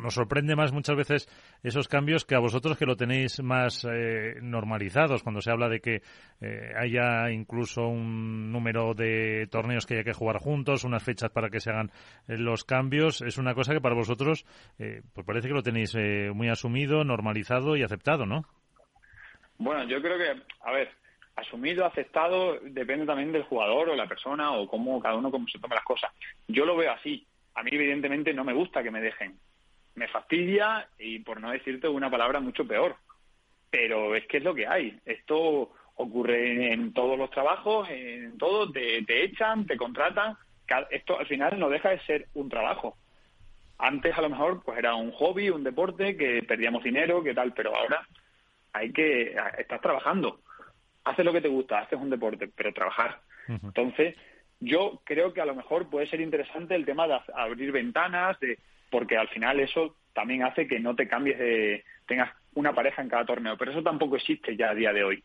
nos sorprende más muchas veces esos cambios que a vosotros que lo tenéis más eh, normalizados, cuando se habla de que eh, haya incluso un número de torneos que haya que jugar juntos, unas fechas para que se hagan eh, los cambios. Es una cosa que para vosotros, eh, pues parece que lo tenéis eh, muy asumido, normalizado y aceptado, ¿no? Bueno, yo creo que, a ver, asumido, aceptado, depende también del jugador o la persona o cómo cada uno cómo se tome las cosas. Yo lo veo así. A mí, evidentemente, no me gusta que me dejen. Me fastidia y, por no decirte una palabra mucho peor. Pero es que es lo que hay. Esto ocurre en todos los trabajos, en todo. Te, echan, te contratan. Esto al final no deja de ser un trabajo. Antes, a lo mejor, pues era un hobby, un deporte, que perdíamos dinero, que tal, pero ahora hay que. Estás trabajando haces lo que te gusta, haces un deporte, pero trabajar. Entonces, yo creo que a lo mejor puede ser interesante el tema de ab- abrir ventanas, de porque al final eso también hace que no te cambies de tengas una pareja en cada torneo, pero eso tampoco existe ya a día de hoy.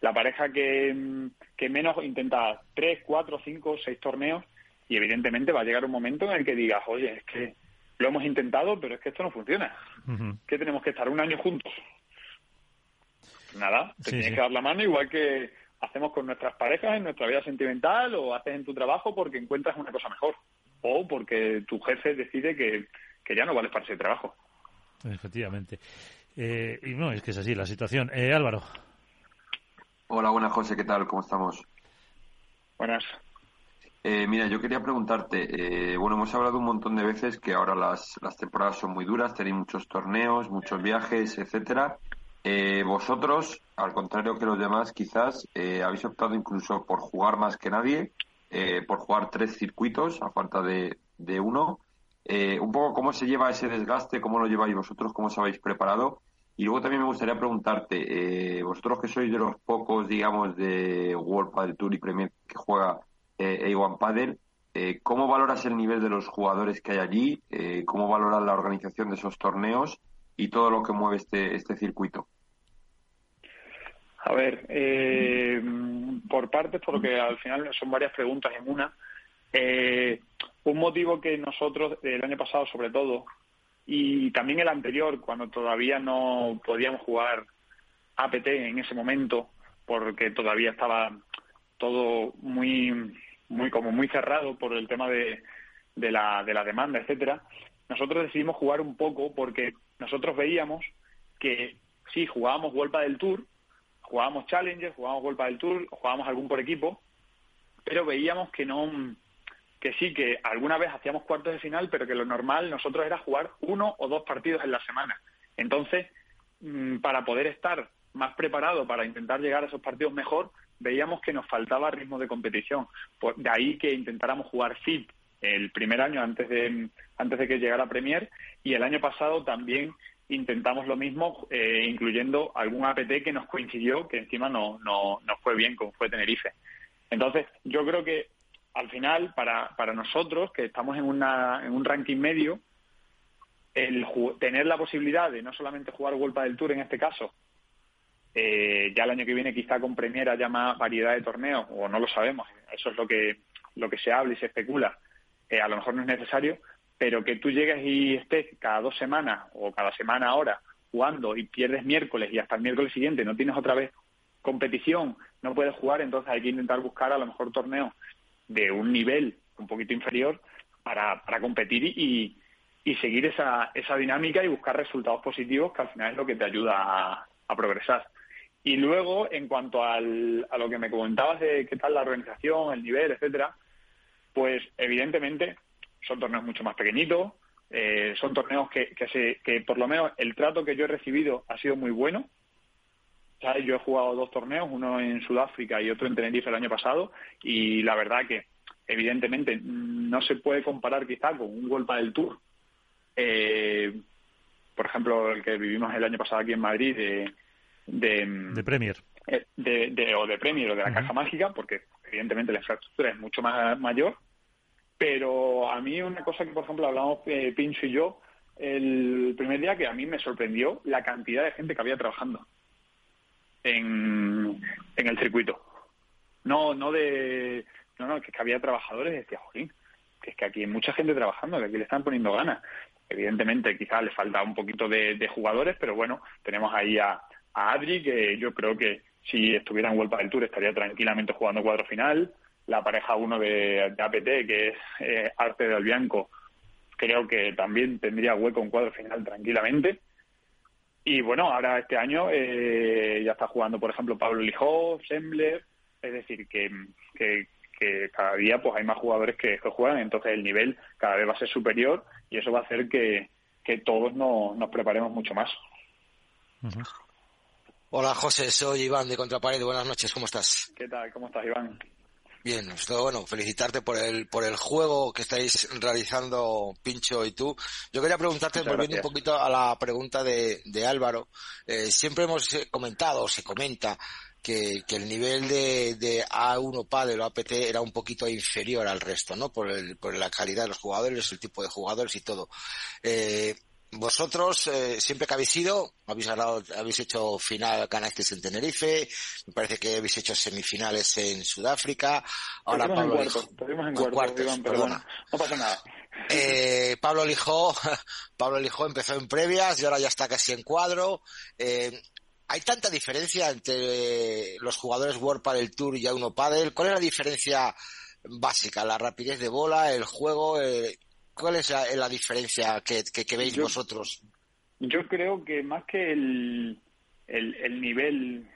La pareja que, mm, que menos intenta tres, cuatro, cinco, seis torneos y evidentemente va a llegar un momento en el que digas, oye, es que lo hemos intentado, pero es que esto no funciona. que tenemos que estar un año juntos. Nada, te Sí, tienes sí. que dar la mano igual que hacemos con nuestras parejas en nuestra vida sentimental o haces en tu trabajo porque encuentras una cosa mejor o porque tu jefe decide que, que ya no vales para ese trabajo. Efectivamente. Eh, y no, es que es así la situación. Eh, Álvaro. Hola, buenas José, ¿qué tal? ¿Cómo estamos? Buenas. Eh, mira, yo quería preguntarte, eh, bueno, hemos hablado un montón de veces que ahora las, las temporadas son muy duras, tenéis muchos torneos, muchos viajes, etcétera. Eh, vosotros, al contrario que los demás, quizás eh, habéis optado incluso por jugar más que nadie, eh, por jugar tres circuitos a falta de, de uno. Eh, un poco cómo se lleva ese desgaste, cómo lo lleváis vosotros, cómo os habéis preparado. Y luego también me gustaría preguntarte, vosotros que sois de los pocos, digamos, de World Padel Tour y Premier que juega eh, A1 Padel, ¿cómo valoras el nivel de los jugadores que hay allí? ¿Cómo valoras la organización de esos torneos y todo lo que mueve este, este circuito? A ver, eh, por partes, porque al final son varias preguntas en una. Eh, un motivo que nosotros, el año pasado sobre todo, y también el anterior, cuando todavía no podíamos jugar APT en ese momento, porque todavía estaba todo muy, muy como muy cerrado por el tema de, de la, de la demanda, etcétera. Nosotros decidimos jugar un poco porque nosotros veíamos que sí jugábamos Vuelta del Tour, jugábamos Challenger, jugábamos Vuelta del Tour, jugábamos algún por equipo, pero veíamos que no que sí, que alguna vez hacíamos cuartos de final, pero que lo normal nosotros era jugar uno o dos partidos en la semana. Entonces, mm, para poder estar más preparado para intentar llegar a esos partidos mejor, veíamos que nos faltaba ritmo de competición. Por- de ahí que intentáramos jugar FIT el primer año antes de, antes de que llegara Premier y el año pasado también intentamos lo mismo, eh, incluyendo algún APT que nos coincidió, que encima no, no, no fue bien, como fue Tenerife. Entonces, yo creo que al final, para, para nosotros, que estamos en, una, en un ranking medio, el tener la posibilidad de no solamente jugar Vuelta del Tour en este caso, eh, ya el año que viene quizá con Premier haya más variedad de torneos, o no lo sabemos, eso es lo que, lo que se habla y se especula, Eh, a lo mejor no es necesario, pero que tú llegues y estés cada dos semanas o cada semana ahora jugando y pierdes miércoles y hasta el miércoles siguiente no tienes otra vez competición, no puedes jugar, entonces hay que intentar buscar a lo mejor torneos de un nivel un poquito inferior para, para competir y, y seguir esa, esa dinámica y buscar resultados positivos que al final es lo que te ayuda a, a progresar. Y luego, en cuanto al, a lo que me comentabas de qué tal la organización, el nivel, etcétera, pues evidentemente son torneos mucho más pequeñitos, eh, son torneos que, que, se, que por lo menos el trato que yo he recibido ha sido muy bueno. ¿Sabes? Yo he jugado dos torneos, uno en Sudáfrica y otro en Tenerife el año pasado, y la verdad que evidentemente no se puede comparar quizá con un World del Tour, eh, por ejemplo, el que vivimos el año pasado aquí en Madrid de... De, Premier. Eh, de, o de Premier o de la Caja Mágica, porque evidentemente la infraestructura es mucho más mayor, pero a mí una cosa que, por ejemplo, hablamos eh, Pincho y yo el primer día que a mí me sorprendió la cantidad de gente que había trabajando en, en el circuito. No, no de... No, no, que, que había trabajadores y decía, jolín, que es que aquí hay mucha gente trabajando, que aquí le están poniendo ganas. Evidentemente, quizás le falta un poquito de, jugadores, pero bueno, tenemos ahí a, Adri, que yo creo que si estuviera en Vuelta del Tour estaría tranquilamente jugando cuadro final. La pareja uno de, APT, que es eh, Arte del Bianco, creo que también tendría hueco en cuadro final tranquilamente. Y bueno, ahora este año eh, ya está jugando, por ejemplo, Pablo Lijó, Sembler, es decir, que, que, cada día pues hay más jugadores que, juegan, entonces el nivel cada vez va a ser superior y eso va a hacer que, todos no, nos preparemos mucho más. Hola José, soy Iván de Contrapared. Buenas noches, ¿cómo estás? ¿Qué tal? ¿Cómo estás, Iván? Bien, bueno, felicitarte por el por el juego que estáis realizando Pincho y tú. Yo quería preguntarte, volviendo un poquito a la pregunta de, de Álvaro, eh, siempre hemos comentado, se comenta, que, que el nivel de, de A1 Padel o APT era un poquito inferior al resto, ¿no? Por, el, por la calidad de los jugadores, el tipo de jugadores y todo. Eh, vosotros, eh, siempre que habéis ido, habéis ganado, habéis hecho final canastes en Tenerife, me parece que habéis hecho semifinales en Sudáfrica, ahora Pablo en cuartos, perdona. no pasa nada. Eh, Pablo Lijó, Pablo Lijó empezó en previas y ahora ya está casi en cuadro. Eh, ¿Hay tanta diferencia entre los jugadores World Padel Tour y A1 Padel? ¿Cuál es la diferencia básica? ¿La rapidez de bola, el juego? Eh, ¿Cuál es la, diferencia que, veis vosotros? Yo creo que más que el, el, nivel,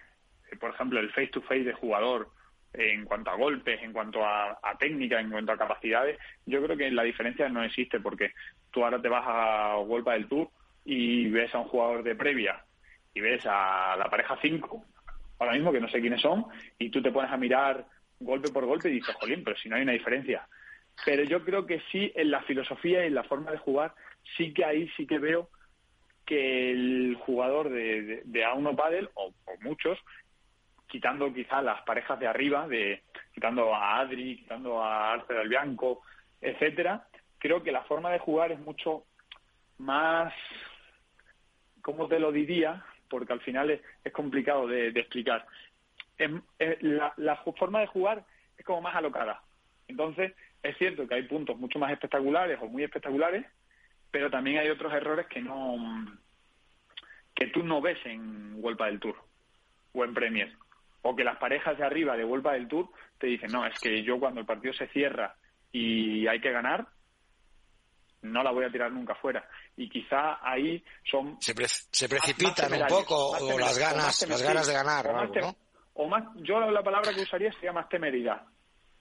por ejemplo, el face-to-face de jugador, en cuanto a golpes, en cuanto a, a, técnica, en cuanto a capacidades, yo creo que la diferencia no existe porque tú ahora te vas a World del Tour y ves a un jugador de previa y ves a la pareja 5, ahora mismo que no sé quiénes son, y tú te pones a mirar golpe por golpe y dices, jolín, pero si no hay una diferencia. Pero yo creo que sí, en la filosofía y en la forma de jugar, sí que ahí sí que veo que el jugador de, de, A1 Padel, o, muchos, quitando quizá las parejas de arriba, de quitando a Adri, quitando a Arce del Bianco, etcétera, creo que la forma de jugar es mucho más, ¿cómo te lo diría? porque al final es, complicado de, explicar. la, forma de jugar es como más alocada. Entonces, es cierto que hay puntos mucho más espectaculares o muy espectaculares, pero también hay otros errores que no que tú no ves en Vuelta del Tour o en Premier. O que las parejas de arriba de Vuelta del Tour te dicen, no, es que yo cuando el partido se cierra y hay que ganar, no la voy a tirar nunca fuera. Y quizá ahí son... Se, precipitan un poco o las ganas, las ganas de ganar. O, más, yo la palabra que usaría sería más temeridad.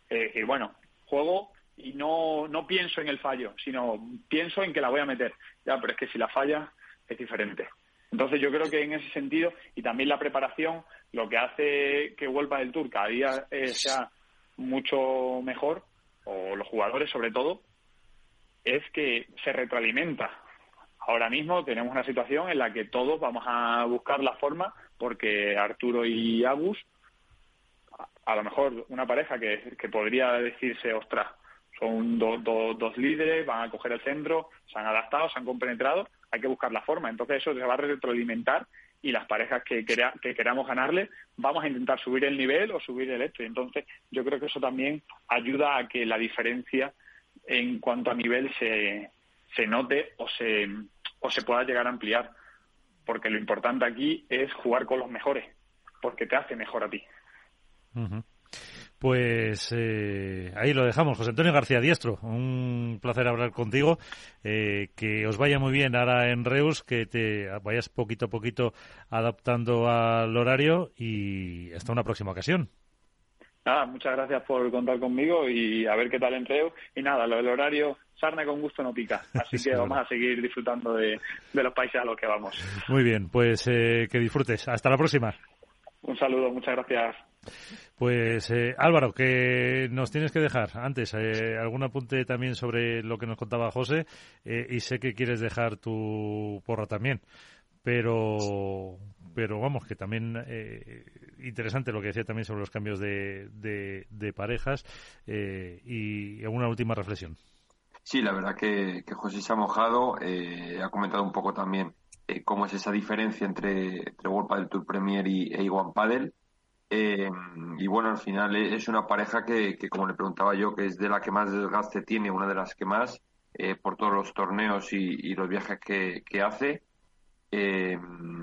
Eh, y bueno, juego y no, no pienso en el fallo, sino pienso en que la voy a meter. Ya, pero es que si la falla es diferente. Entonces yo creo que en ese sentido, y también la preparación, lo que hace que vuelva el Tour cada día eh, sea mucho mejor, o los jugadores sobre todo, es que se retroalimenta. Ahora mismo tenemos una situación en la que todos vamos a buscar la forma porque Arturo y Agus, a, lo mejor una pareja que, que podría decirse, ostras, son dos líderes, van a coger el centro, se han adaptado, se han compenetrado, hay que buscar la forma. Entonces eso se va a retroalimentar y las parejas que, que queramos ganarle vamos a intentar subir el nivel o subir el esto. Y entonces yo creo que eso también ayuda a que la diferencia en cuanto a nivel se, se note o se, o se pueda llegar a ampliar. Porque lo importante aquí es jugar con los mejores, porque te hace mejor a ti. Pues eh, ahí lo dejamos. José Antonio García Diestro, un placer hablar contigo. Eh, que os vaya muy bien ahora en Reus, que te vayas poquito a poquito adaptando al horario y hasta una próxima ocasión. Nada, muchas gracias por contar conmigo y a ver qué tal entreo. Y nada, lo del horario, sarna con gusto no pica. Así que vamos a seguir disfrutando de, los países a los que vamos. Muy bien, pues eh, que disfrutes. Hasta la próxima. Un saludo, muchas gracias. Pues eh, Álvaro, que nos tienes que dejar antes eh, algún apunte también sobre lo que nos contaba José eh, y sé que quieres dejar tu porra también, pero pero vamos que también interesante lo que decía también sobre los cambios de, de, parejas y alguna última reflexión. Sí, la verdad que, que José se ha mojado, ha comentado un poco también cómo es esa diferencia entre, entre World Padel Tour Premier y e One Padel eh, y bueno, al final es una pareja que, como le preguntaba yo, que es de la que más desgaste tiene, una de las que más, eh, por todos los torneos y, los viajes que, hace. Eh,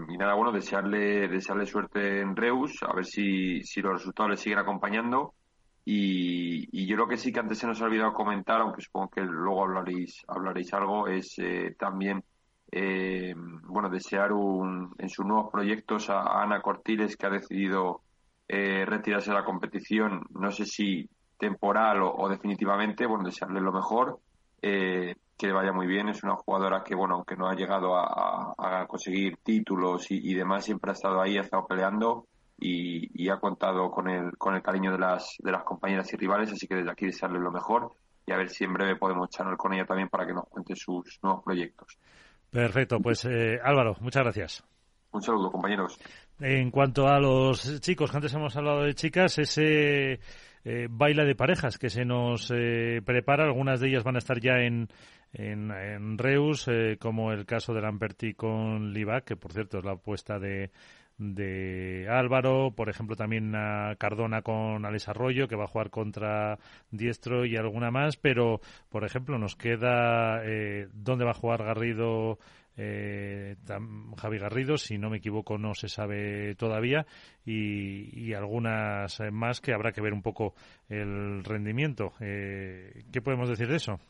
y nada, bueno, desearle, desearle suerte en Reus, a ver si, si los resultados le siguen acompañando. Y, yo lo que sí que antes se nos ha olvidado comentar, aunque supongo que luego hablaréis, hablaréis algo, es también bueno, desear un, en sus nuevos proyectos a Ana Cortiles, que ha decidido eh, retirarse de la competición, no sé si temporal o, definitivamente, bueno, desearle lo mejor, eh, que vaya muy bien, es una jugadora que, bueno, aunque no ha llegado a, conseguir títulos y, demás, siempre ha estado ahí, ha estado peleando y, ha contado con el, con el cariño de las, de las compañeras y rivales, así que desde aquí desearle lo mejor y a ver si en breve podemos charlar con ella también para que nos cuente sus nuevos proyectos. Perfecto, pues eh, Álvaro, muchas gracias. Un saludo, compañeros. En cuanto a los chicos, que antes hemos hablado de chicas, ese eh, baile de parejas que se nos eh, prepara, algunas de ellas van a estar ya en, en, Reus, eh, como el caso de Lamperti con Livac, que por cierto es la apuesta de, de Álvaro, por ejemplo también a Cardona con Alex Arroyo, que va a jugar contra Diestro y alguna más, pero por ejemplo nos queda dónde va a jugar Garrido eh, Javi Garrido, si no me equivoco, no se sabe todavía, y, algunas más que habrá que ver un poco el rendimiento. Eh, ¿Qué podemos decir de eso?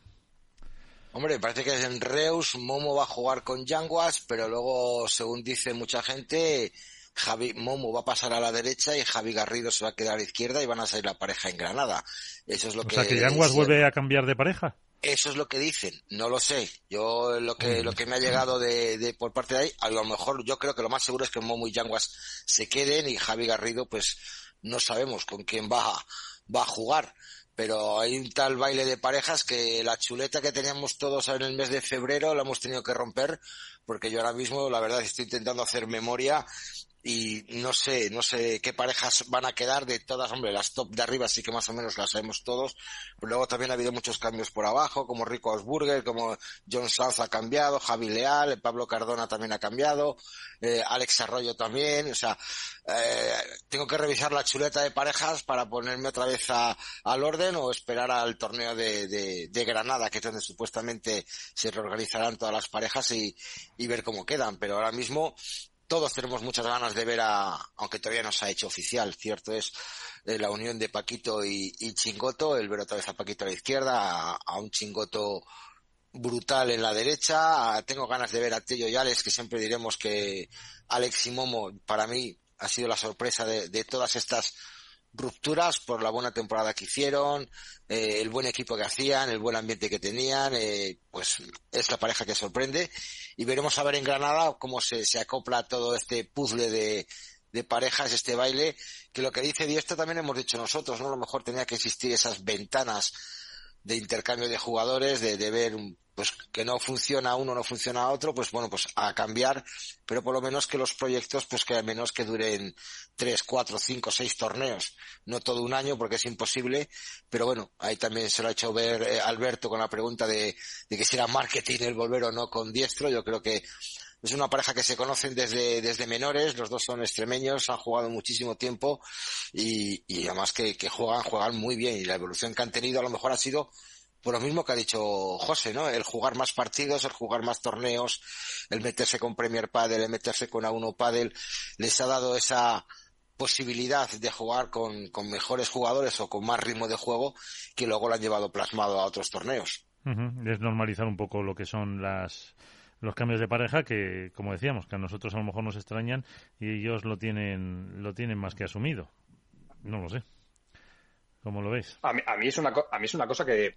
Hombre, parece que en Reus, Momo va a jugar con Yanguas, pero luego, según dice mucha gente, Javi Momo va a pasar a la derecha y Javi Garrido se va a quedar a la izquierda y van a salir la pareja en Granada. Eso es lo que. O sea, que Yanguas vuelve a cambiar de pareja. Eso es lo que dicen, no lo sé. Yo lo que lo que me ha llegado de, de, por parte de ahí, a lo mejor yo creo que lo más seguro es que Momo y Yanguas se queden y Javi Garrido pues no sabemos con quién va va a jugar. Pero hay un tal baile de parejas que la chuleta que teníamos todos en el mes de febrero la hemos tenido que romper porque yo ahora mismo la verdad estoy intentando hacer memoria y no sé, no sé qué parejas van a quedar de todas, hombre, las top de arriba sí que más o menos las sabemos todos, pero luego también ha habido muchos cambios por abajo, como Rico Osburger, como John Sanz ha cambiado, Javi Leal, Pablo Cardona también ha cambiado, eh, Alex Arroyo también, o sea, eh, tengo que revisar la chuleta de parejas para ponerme otra vez al orden o esperar al torneo de, de, Granada, que es donde supuestamente se reorganizarán todas las parejas y, y ver cómo quedan, pero ahora mismo todos tenemos muchas ganas de ver a, aunque todavía no se ha hecho oficial, cierto es, eh, la unión de Paquito y, Chingoto, el ver otra vez a Paquito a la izquierda, a, un Chingoto brutal en la derecha, tengo ganas de ver a Tello y Alex, que siempre diremos que Alex y Momo, para mí, ha sido la sorpresa de todas estas rupturas por la buena temporada que hicieron, eh, el buen equipo que hacían, el buen ambiente que tenían, eh, pues es la pareja que sorprende y veremos a ver en Granada cómo se, se acopla todo este puzzle de, de parejas, este baile, que lo que dice Diestro también hemos dicho nosotros, ¿no? A lo mejor tenía que existir esas ventanas de intercambio de jugadores, de, de ver pues que no funciona uno, no funciona otro, pues bueno, pues a cambiar, pero por lo menos que los proyectos, pues que al menos que duren tres, cuatro, cinco, seis torneos, no todo un año porque es imposible, pero bueno, ahí también se lo ha hecho ver eh, Alberto con la pregunta de, de que si era marketing el volver o no con diestro, yo creo que es una pareja que se conocen desde, desde menores, los dos son extremeños, han jugado muchísimo tiempo y, además que, que juegan, juegan muy bien y la evolución que han tenido a lo mejor ha sido por lo mismo que ha dicho José, ¿no? El jugar más partidos, el jugar más torneos, el meterse con Premier Padel, el meterse con A1 Padel, les ha dado esa posibilidad de jugar con, con mejores jugadores o con más ritmo de juego que luego lo han llevado plasmado a otros torneos. Es normalizar un poco lo que son las los cambios de pareja que, como decíamos, que a nosotros a lo mejor nos extrañan y ellos lo tienen lo tienen más que asumido. No lo sé. ¿Cómo lo veis? A mí, a mí es, una, a mí es una cosa que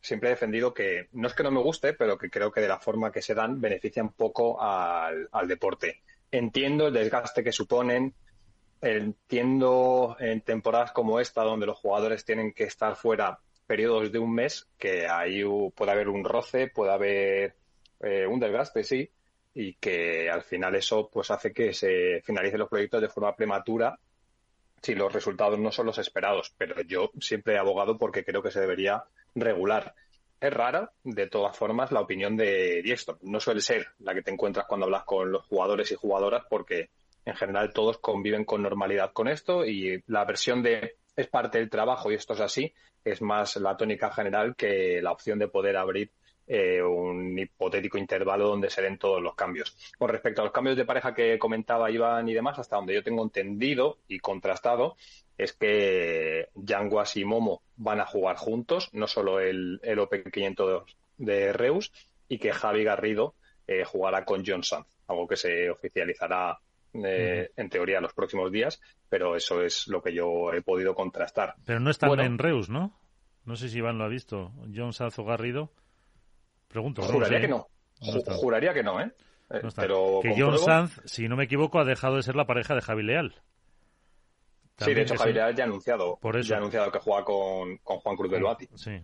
siempre he defendido que no es que no me guste, pero que creo que de la forma que se dan beneficia un poco al, deporte. Entiendo el desgaste que suponen, entiendo en temporadas como esta, donde los jugadores tienen que estar fuera periodos de un mes, que ahí puede haber un roce, puede haber eh, un desgaste, sí, y que al final eso pues hace que se finalicen los proyectos de forma prematura si los resultados no son los esperados. Pero yo siempre he abogado porque creo que se debería regular. Es rara, de todas formas, la opinión de Diexton. No suele ser la que te encuentras cuando hablas con los jugadores y jugadoras porque en general todos conviven con normalidad con esto y la versión de es parte del trabajo y esto es así es más la tónica general que la opción de poder abrir eh, un hipotético intervalo donde se den todos los cambios. Con respecto a los cambios de pareja que comentaba Iván y demás, hasta donde yo tengo entendido y contrastado, es que Yanguas y Momo van a jugar juntos, no solo el, el Open 500 de Reus, y que Javi Garrido eh, jugará con John Sanz, algo que se oficializará eh, en teoría los próximos días, pero eso es lo que yo he podido contrastar. Pero no están en Reus, ¿no? No sé si Iván lo ha visto. John Sanz o Garrido. Pregunto. Juraría que no. juraría que no, ¿eh? eh pero que John Sanz, si no me equivoco, ha dejado de ser la pareja de Javi Leal. sí, de hecho Javi Leal ya ha anunciado, Ya ha anunciado que juega con, Juan Cruz Beluati. Sí.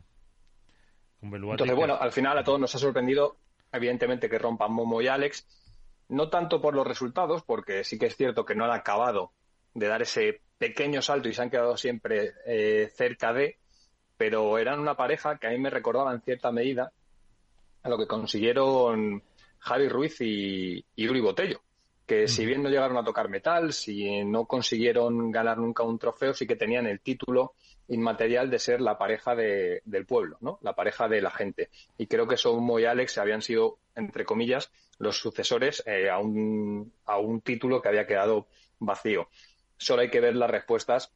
Con Entonces, bueno, al final a todos nos ha sorprendido, evidentemente, que rompan Momo y Alex no tanto por los resultados, porque sí que es cierto que no han acabado de dar ese pequeño salto y se han quedado siempre eh, cerca de, pero eran una pareja que a mí me recordaba en cierta medida a lo que consiguieron Javi Ruiz y, y Uri Botello, que si bien no llegaron a tocar metal, si no consiguieron ganar nunca un trofeo, sí que tenían el título inmaterial de ser la pareja de, del pueblo, ¿no? La pareja de la gente. Y creo que Somo y Alex habían sido, entre comillas, los sucesores eh, a, un, a un título que había quedado vacío. Solo hay que ver las respuestas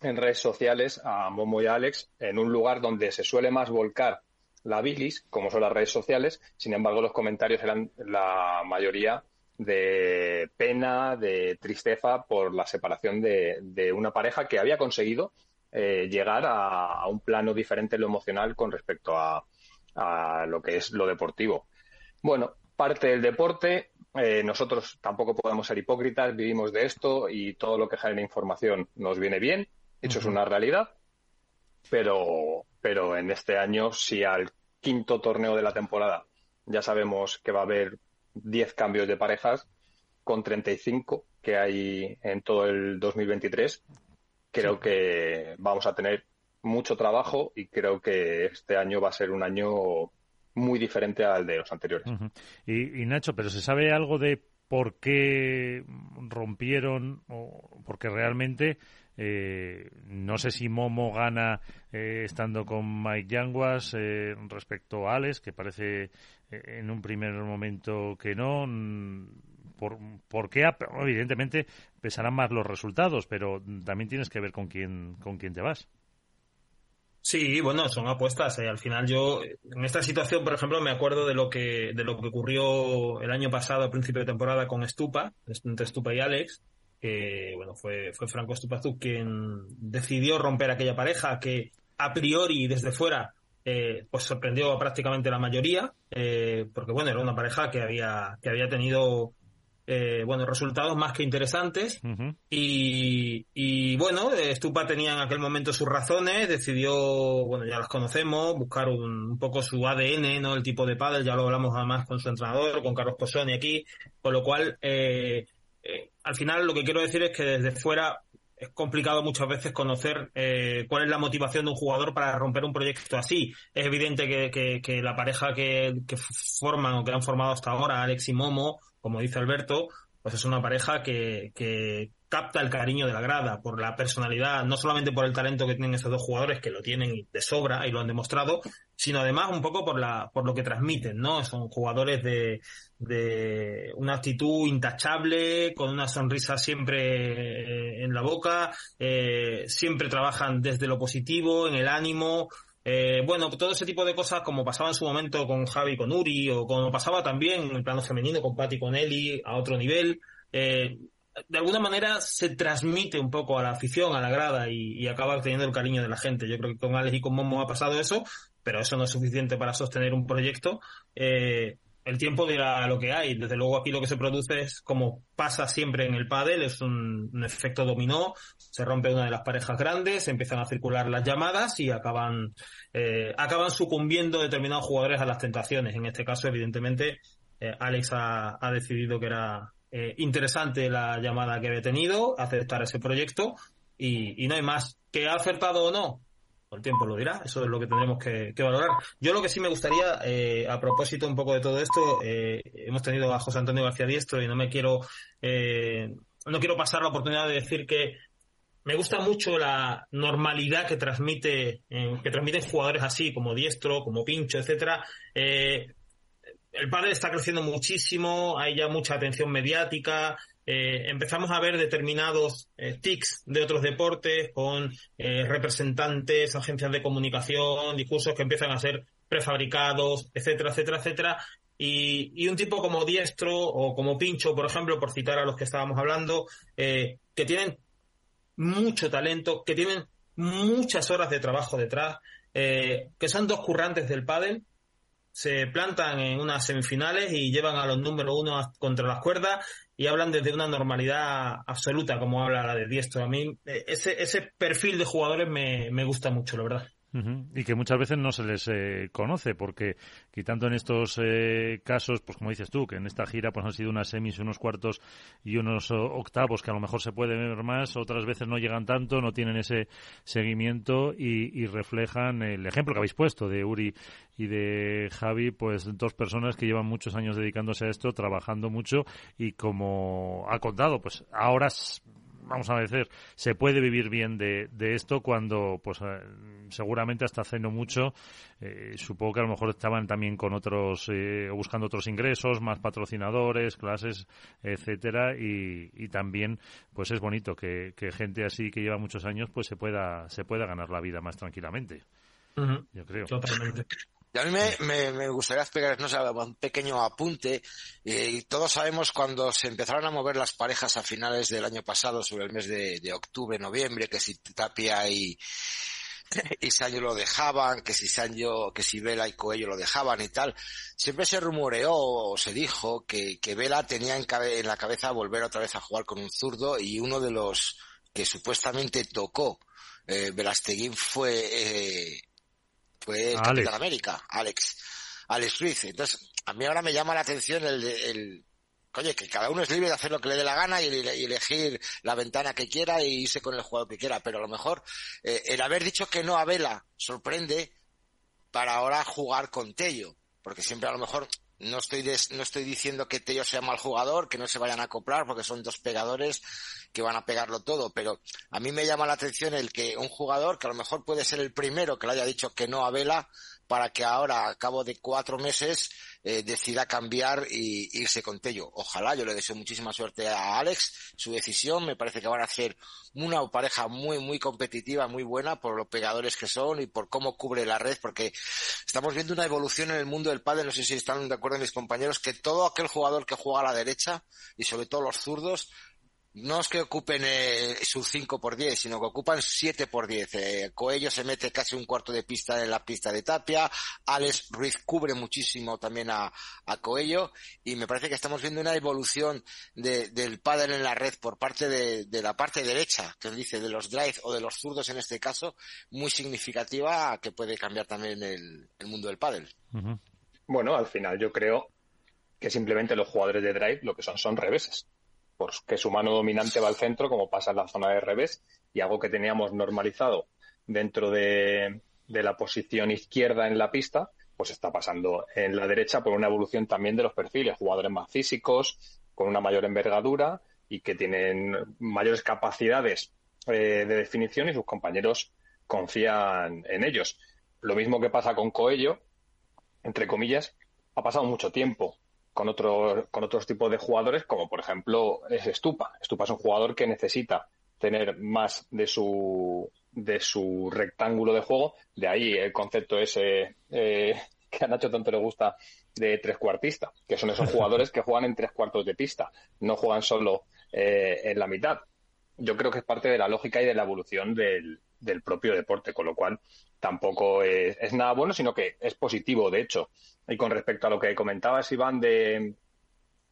en redes sociales a Momo y Alex en un lugar donde se suele más volcar la bilis, como son las redes sociales. Sin embargo, los comentarios eran la mayoría de pena, de tristeza por la separación de, de una pareja que había conseguido eh, llegar a, un plano diferente en lo emocional con respecto a, lo que es lo deportivo. Bueno, parte del deporte, eh, nosotros tampoco podemos ser hipócritas, vivimos de esto y todo lo que genera información nos viene bien, eso es una realidad, pero, pero en este año, si al quinto torneo de la temporada ya sabemos que va a haber 10 cambios de parejas, con 35 que hay en todo el 2023, creo que vamos a tener mucho trabajo y creo que este año va a ser un año muy diferente al de los anteriores. y, Nacho, ¿pero se sabe algo de por qué rompieron o porque realmente eh, no sé si Momo gana eh, estando con Mike Yanguas eh, respecto a Alex, que parece en un primer momento que no por, por qué, evidentemente, pesarán más los resultados, pero también tienes que ver con quién, con quién te vas. Sí, bueno, son apuestas. Eh. Al final yo, en esta situación, por ejemplo, me acuerdo de lo que, de lo que ocurrió el año pasado, a principio de temporada, con Stupa, entre Stupa y Alex, que, bueno, fue, fue Franco Stupazú quien decidió romper aquella pareja que, a priori, desde fuera, eh, pues sorprendió a prácticamente la mayoría, eh, porque, bueno, era una pareja que había, que había tenido eh, bueno, resultados más que interesantes. y, bueno, Stupa tenía en aquel momento sus razones, decidió, bueno, ya las conocemos, buscar un, poco su ADN, ¿no? El tipo de pádel, ya lo hablamos además con su entrenador, con Carlos Posoni aquí, con lo cual, eh, eh, al final lo que quiero decir es que desde fuera es complicado muchas veces conocer cuál es la motivación de un jugador para romper un proyecto así. Es evidente que, la pareja que, que, forman o que han formado hasta ahora, Alex y Momo, como dice Alberto, pues es una pareja que capta el cariño de la grada por la personalidad, no solamente por el talento que tienen estos dos jugadores, que lo tienen de sobra y lo han demostrado, sino además un poco por la, por lo que transmiten, ¿no? Son jugadores de, de una actitud intachable, con una sonrisa siempre eh, en la boca, eh, siempre trabajan desde lo positivo, en el ánimo, eh, bueno, todo ese tipo de cosas, como pasaba en su momento con Javi, con Uri, o como pasaba también en el plano femenino con Patti, con Eli, a otro nivel, eh, de alguna manera se transmite un poco a la afición, a la grada, y, acaba teniendo el cariño de la gente. Yo creo que con Alex y con Momo ha pasado eso, pero eso no es suficiente para sostener un proyecto. Eh, el tiempo dirá lo que hay. Desde luego aquí lo que se produce es como pasa siempre en el pádel, es un, efecto dominó, se rompe una de las parejas grandes, empiezan a circular las llamadas y acaban eh, acaban sucumbiendo determinados jugadores a las tentaciones. En este caso, evidentemente, eh, Alex ha, decidido que era eh, interesante la llamada que había tenido, aceptar ese proyecto y, y no hay más. ¿Que ha acertado o no? el tiempo lo dirá, eso es lo que tendremos que, valorar. Yo lo que sí me gustaría, eh, a propósito un poco de todo esto, eh, hemos tenido a José Antonio García Diestro y no me quiero, no quiero pasar la oportunidad de decir que me gusta mucho la normalidad que transmite, que transmiten jugadores así, como Diestro, como Pincho, etcétera. El padre está creciendo muchísimo, hay ya mucha atención mediática, eh, empezamos a ver determinados eh, tics de otros deportes con eh, representantes, agencias de comunicación, discursos que empiezan a ser prefabricados, etcétera, etcétera, etcétera. Y, un tipo como Diestro o como Pincho, por ejemplo, por citar a los que estábamos hablando, que tienen mucho talento, que tienen muchas horas de trabajo detrás, que son dos currantes del pádel, se plantan en unas semifinales y llevan a los número uno contra las cuerdas y hablan desde una normalidad absoluta, como habla la de Diestro. A mí eh, ese, ese perfil de jugadores me, me gusta mucho, la verdad. Y que muchas veces no se les eh, conoce, porque quitando en estos eh, casos, pues como dices tú, que en esta gira pues han sido unas semis, unos cuartos y unos octavos que a lo mejor se puede ver más, otras veces no llegan tanto, no tienen ese seguimiento y, reflejan el ejemplo que habéis puesto de Uri y de Javi, pues dos personas que llevan muchos años dedicándose a esto, trabajando mucho y como ha contado, pues ahora vamos a decir, se puede vivir bien de, de esto cuando, pues eh, seguramente hasta hace no mucho, eh, supongo que a lo mejor estaban también con otros, eh, buscando otros ingresos, más patrocinadores, clases, etcétera, y, y también, pues es bonito que, que, gente así que lleva muchos años, pues se pueda, se pueda ganar la vida más tranquilamente. Yo creo. Totalmente. Y a mí me, me, gustaría explicar, no un pequeño apunte. Y todos sabemos cuando se empezaron a mover las parejas a finales del año pasado, sobre el mes de, octubre, noviembre, que si Tapia y, y Sancho lo dejaban, que si Sancho, que si Vela y Coello lo dejaban y tal, siempre se rumoreó o se dijo que, que Vela tenía en, en la cabeza volver otra vez a jugar con un zurdo y uno de los que supuestamente tocó eh, Velasteguín fue eh, fue el Capitán América, Alex, Alex Ruiz. Entonces, a mí ahora me llama la atención el, el oye, que cada uno es libre de hacer lo que le dé la gana y, elegir la ventana que quiera y irse con el jugador que quiera, pero a lo mejor eh, el haber dicho que no a Vela sorprende para ahora jugar con Tello, porque siempre a lo mejor no estoy, no estoy diciendo que Tello sea mal jugador, que no se vayan a acoplar, porque son dos pegadores que van a pegarlo todo, pero a mí me llama la atención el que un jugador, que a lo mejor puede ser el primero que le haya dicho que no a Vela, para que ahora, a cabo de cuatro meses, eh, decida cambiar y irse con Tello. Ojalá, yo le deseo muchísima suerte a Alex, su decisión, me parece que van a hacer una pareja muy, muy competitiva, muy buena por los pegadores que son y por cómo cubre la red, porque estamos viendo una evolución en el mundo del padre, no sé si están de acuerdo mis compañeros, que todo aquel jugador que juega a la derecha, y sobre todo los zurdos, no es que ocupen eh, su 5 por 10, sino que ocupan 7 por 10. Eh, Coello se mete casi un cuarto de pista en la pista de Tapia, Alex Ruiz cubre muchísimo también a, a Coello y me parece que estamos viendo una evolución de, del pádel en la red por parte de, de, la parte derecha, que dice de los drive o de los zurdos en este caso, muy significativa que puede cambiar también el, el mundo del pádel. Bueno, al final yo creo que simplemente los jugadores de drive lo que son son reveses que su mano dominante va al centro, como pasa en la zona de revés, y algo que teníamos normalizado dentro de, la posición izquierda en la pista, pues está pasando en la derecha por una evolución también de los perfiles, jugadores más físicos, con una mayor envergadura y que tienen mayores capacidades eh, de definición y sus compañeros confían en ellos. Lo mismo que pasa con Coello, entre comillas, ha pasado mucho tiempo con, otro, con otros tipos de jugadores, como por ejemplo es Stupa. Stupa es un jugador que necesita tener más de su, de su rectángulo de juego, de ahí el concepto ese eh, que a Nacho tanto le gusta de tres cuartista, que son esos jugadores que juegan en tres cuartos de pista, no juegan solo eh, en la mitad. Yo creo que es parte de la lógica y de la evolución del, del propio deporte, con lo cual tampoco es, es, nada bueno, sino que es positivo, de hecho. Y con respecto a lo que comentabas, Iván, de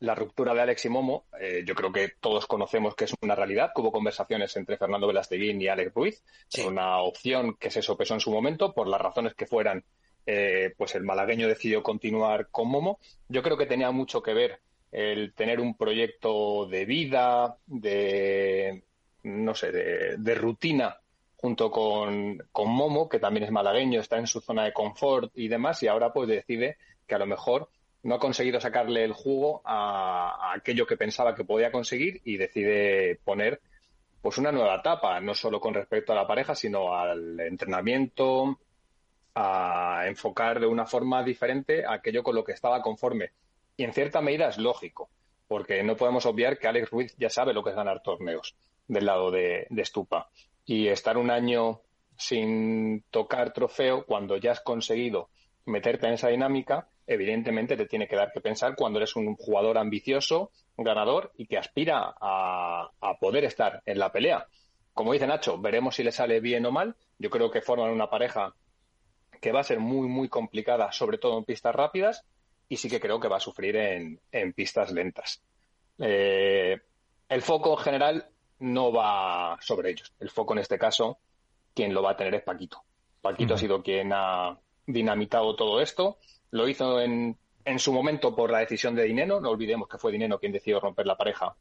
la ruptura de Alex y Momo, eh, yo creo que todos conocemos que es una realidad, que hubo conversaciones entre Fernando Velasteguín y Alex Ruiz, una opción que se sopesó en su momento, por las razones que fueran, eh, pues el malagueño decidió continuar con Momo. Yo creo que tenía mucho que ver el tener un proyecto de vida, de, no sé, de, rutina junto con, con, Momo, que también es malagueño, está en su zona de confort y demás, y ahora pues decide que a lo mejor no ha conseguido sacarle el jugo a, aquello que pensaba que podía conseguir y decide poner pues una nueva etapa, no solo con respecto a la pareja, sino al entrenamiento, a enfocar de una forma diferente aquello con lo que estaba conforme. Y en cierta medida es lógico, porque no podemos obviar que Alex Ruiz ya sabe lo que es ganar torneos del lado de, de Stupa. Y estar un año sin tocar trofeo cuando ya has conseguido meterte en esa dinámica, evidentemente te tiene que dar que pensar cuando eres un jugador ambicioso, ganador y que aspira a, poder estar en la pelea. Como dice Nacho, veremos si le sale bien o mal. Yo creo que forman una pareja que va a ser muy, muy complicada, sobre todo en pistas rápidas, y sí que creo que va a sufrir en, pistas lentas. Eh, el foco en general no va sobre ellos. El foco en este caso, quien lo va a tener es Paquito. Paquito ha sido quien ha dinamitado todo esto lo hizo en, en su momento por la decisión de Dineno. No olvidemos que fue Dineno quien decidió romper la pareja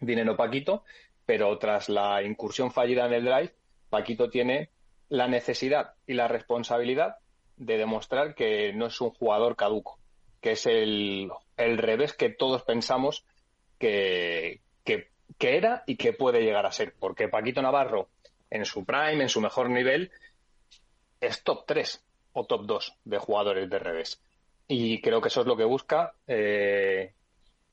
Dineno-Paquito. Pero tras la incursión fallida en el drive, Paquito tiene la necesidad y la responsabilidad de demostrar que no es un jugador caduco, que es el, el revés que todos pensamos que, que, que, era y que puede llegar a ser. Porque Paquito Navarro, en su prime, en su mejor nivel, es top 3 o top 2 de jugadores de revés. Y creo que eso es lo que busca eh,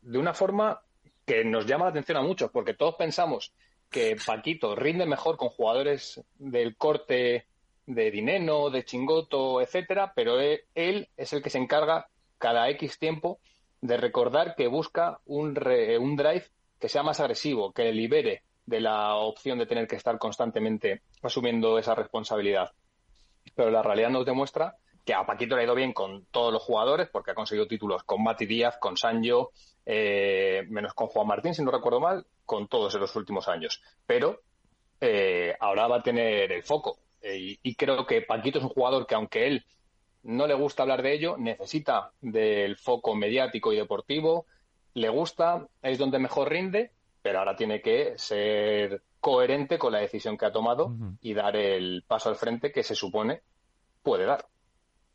de una forma que nos llama la atención a muchos, porque todos pensamos que Paquito rinde mejor con jugadores del corte de Dineno, de Chingoto, etcétera, pero él, él, es el que se encarga cada X tiempo de recordar que busca un, un drive que sea más agresivo, que le libere de la opción de tener que estar constantemente asumiendo esa responsabilidad pero la realidad nos demuestra que a Paquito le ha ido bien con todos los jugadores, porque ha conseguido títulos con Mati Díaz, con Sancho, eh, menos con Juan Martín, si no recuerdo mal, con todos en los últimos años. Pero eh, ahora va a tener el foco. Eh, y, creo que Paquito es un jugador que, aunque él no le gusta hablar de ello, necesita del foco mediático y deportivo, le gusta, es donde mejor rinde, pero ahora tiene que ser coherente con la decisión que ha tomado y dar el paso al frente que se supone puede dar.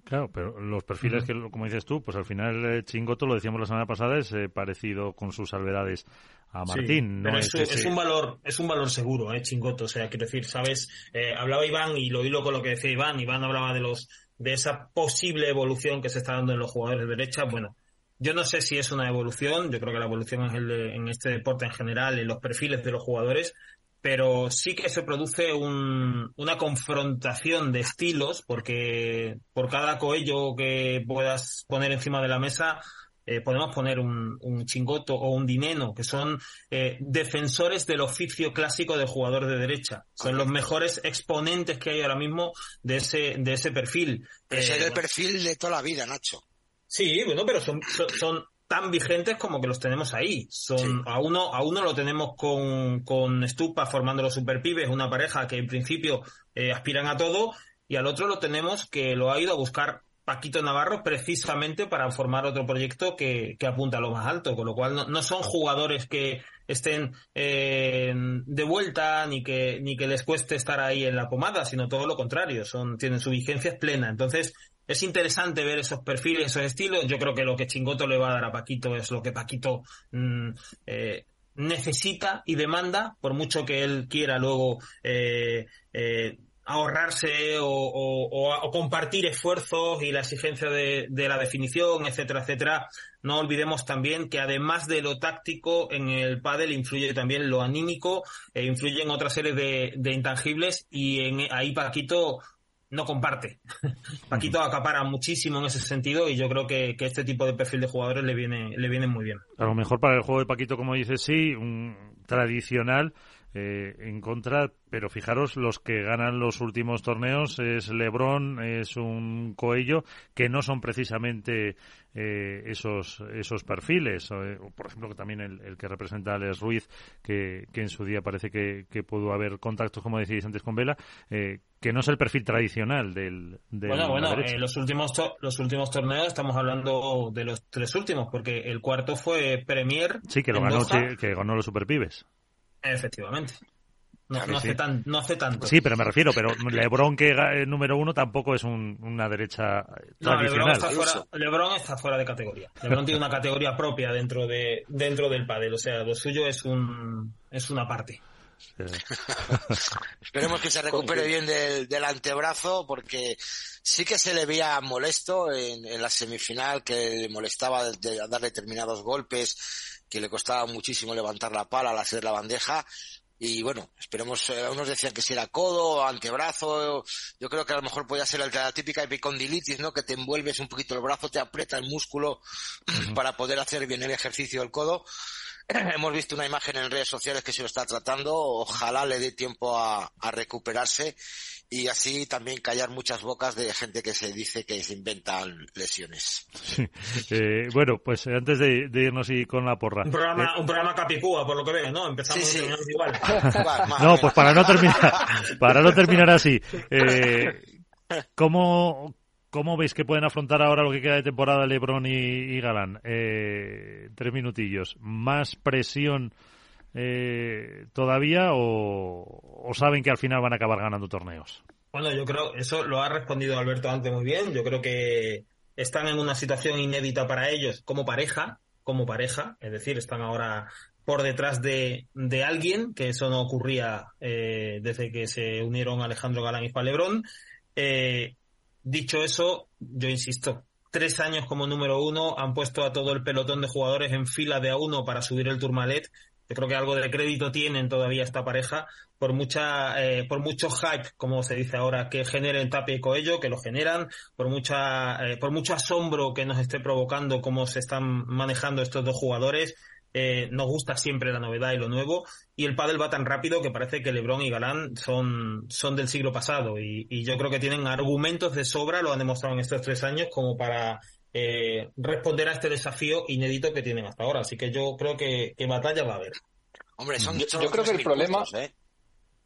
Claro, pero los perfiles que, como dices tú, pues al final eh, Chingoto, lo decíamos la semana pasada, es eh, parecido con sus salvedades a Martín. no es, es, un valor, es un valor seguro, eh, Chingoto. O sea, quiero decir, sabes, eh, hablaba Iván y lo hilo con lo que decía Iván. Iván hablaba de los de esa posible evolución que se está dando en los jugadores de derecha. Bueno, yo no sé si es una evolución, yo creo que la evolución es el en este deporte en general, en los perfiles de los jugadores, pero sí que se produce un, una confrontación de estilos, porque por cada coello que puedas poner encima de la mesa, eh, podemos poner un, un, chingoto o un dineno, que son eh, defensores del oficio clásico del jugador de derecha. Son los mejores exponentes que hay ahora mismo de ese, de ese perfil. Ese es el eh, perfil de toda la vida, Nacho. Sí, bueno, pero son, son, tan vigentes como que los tenemos ahí. Son a uno a uno lo tenemos con, con Stupa formando los superpibes, una pareja que en principio eh, aspiran a todo, y al otro lo tenemos que lo ha ido a buscar Paquito Navarro precisamente para formar otro proyecto que, que apunta a lo más alto, con lo cual no, no son jugadores que estén eh, de vuelta ni que ni que les cueste estar ahí en la pomada, sino todo lo contrario, son tienen su vigencia plena. Entonces, es interesante ver esos perfiles, esos estilos. Yo creo que lo que Chingoto le va a dar a Paquito es lo que Paquito mm, eh, necesita y demanda, por mucho que él quiera luego eh, eh, ahorrarse o, compartir esfuerzos y la exigencia de, la definición, etcétera, etcétera. No olvidemos también que además de lo táctico en el pádel influye también lo anímico, e influye en otra serie de, de intangibles y en, ahí Paquito no comparte. Paquito acapara muchísimo en ese sentido y yo creo que, este tipo de perfil de jugadores le viene, le viene muy bien. A lo mejor para el juego de Paquito, como dices, sí, un tradicional, eh, en contra, pero fijaros, los que ganan los últimos torneos es Lebron, es un Coello, que no son precisamente eh, esos esos perfiles. Eh, por ejemplo, que también el, que representa a Les Ruiz, que, que en su día parece que, que pudo haber contactos, como decíais antes con Vela, que no es el perfil tradicional del. bueno, bueno, los últimos los últimos torneos estamos hablando de los tres últimos, porque el cuarto fue Premier. Sí, que lo ganó, que ganó los Superpibes. Efectivamente. No, hace no, hace tanto. Sí, pero me refiero, pero LeBron que es número uno tampoco es una derecha tradicional. LeBron está, fuera, de categoría. LeBron tiene una categoría propia dentro de dentro del pádel, o sea, lo suyo es un es una parte. Esperemos que se recupere bien del, antebrazo porque sí que se le veía molesto en, en la semifinal, que le molestaba de dar determinados golpes que le costaba muchísimo levantar la pala al hacer la bandeja. Y bueno, esperemos, eh, unos decían que si era codo, antebrazo, yo creo que a lo mejor podía ser la típica epicondilitis, ¿no? Que te envuelves un poquito el brazo, te aprieta el músculo para poder hacer bien el ejercicio del codo. Hemos visto una imagen en redes sociales que se lo está tratando, ojalá le dé tiempo a, a recuperarse y así también callar muchas bocas de gente que se dice que se inventan lesiones. Eh, bueno, pues antes de, irnos y con la porra. Un programa, eh, un programa capicúa, por lo que veo, ¿no? Empezamos igual. no, pues para no terminar, para no terminar así. Eh, ¿cómo, ¿Cómo veis que pueden afrontar ahora lo que queda de temporada LeBron y, Galán? Eh, tres minutillos. ¿Más presión eh, todavía o, saben que al final van a acabar ganando torneos? Bueno, yo creo, eso lo ha respondido Alberto antes muy bien. Yo creo que están en una situación inédita para ellos como pareja, como pareja, es decir, están ahora por detrás de, de alguien, que eso no ocurría eh, desde que se unieron Alejandro Galán y Palebrón. Eh, dicho eso, yo insisto, tres años como número uno, han puesto a todo el pelotón de jugadores en fila de a uno para subir el Tourmalet yo creo que algo de crédito tienen todavía esta pareja, por mucha, eh, por mucho hype, como se dice ahora, que generen Tapia y Coello, que lo generan, por mucha, eh, por mucho asombro que nos esté provocando cómo se están manejando estos dos jugadores. Eh, nos gusta siempre la novedad y lo nuevo y el pádel va tan rápido que parece que LeBron y Galán son, son del siglo pasado y, y yo creo que tienen argumentos de sobra, lo han demostrado en estos tres años como para eh, responder a este desafío inédito que tienen hasta ahora. Así que yo creo que, batalla va a haber. Hombre, son, yo, creo que el problema... ¿eh?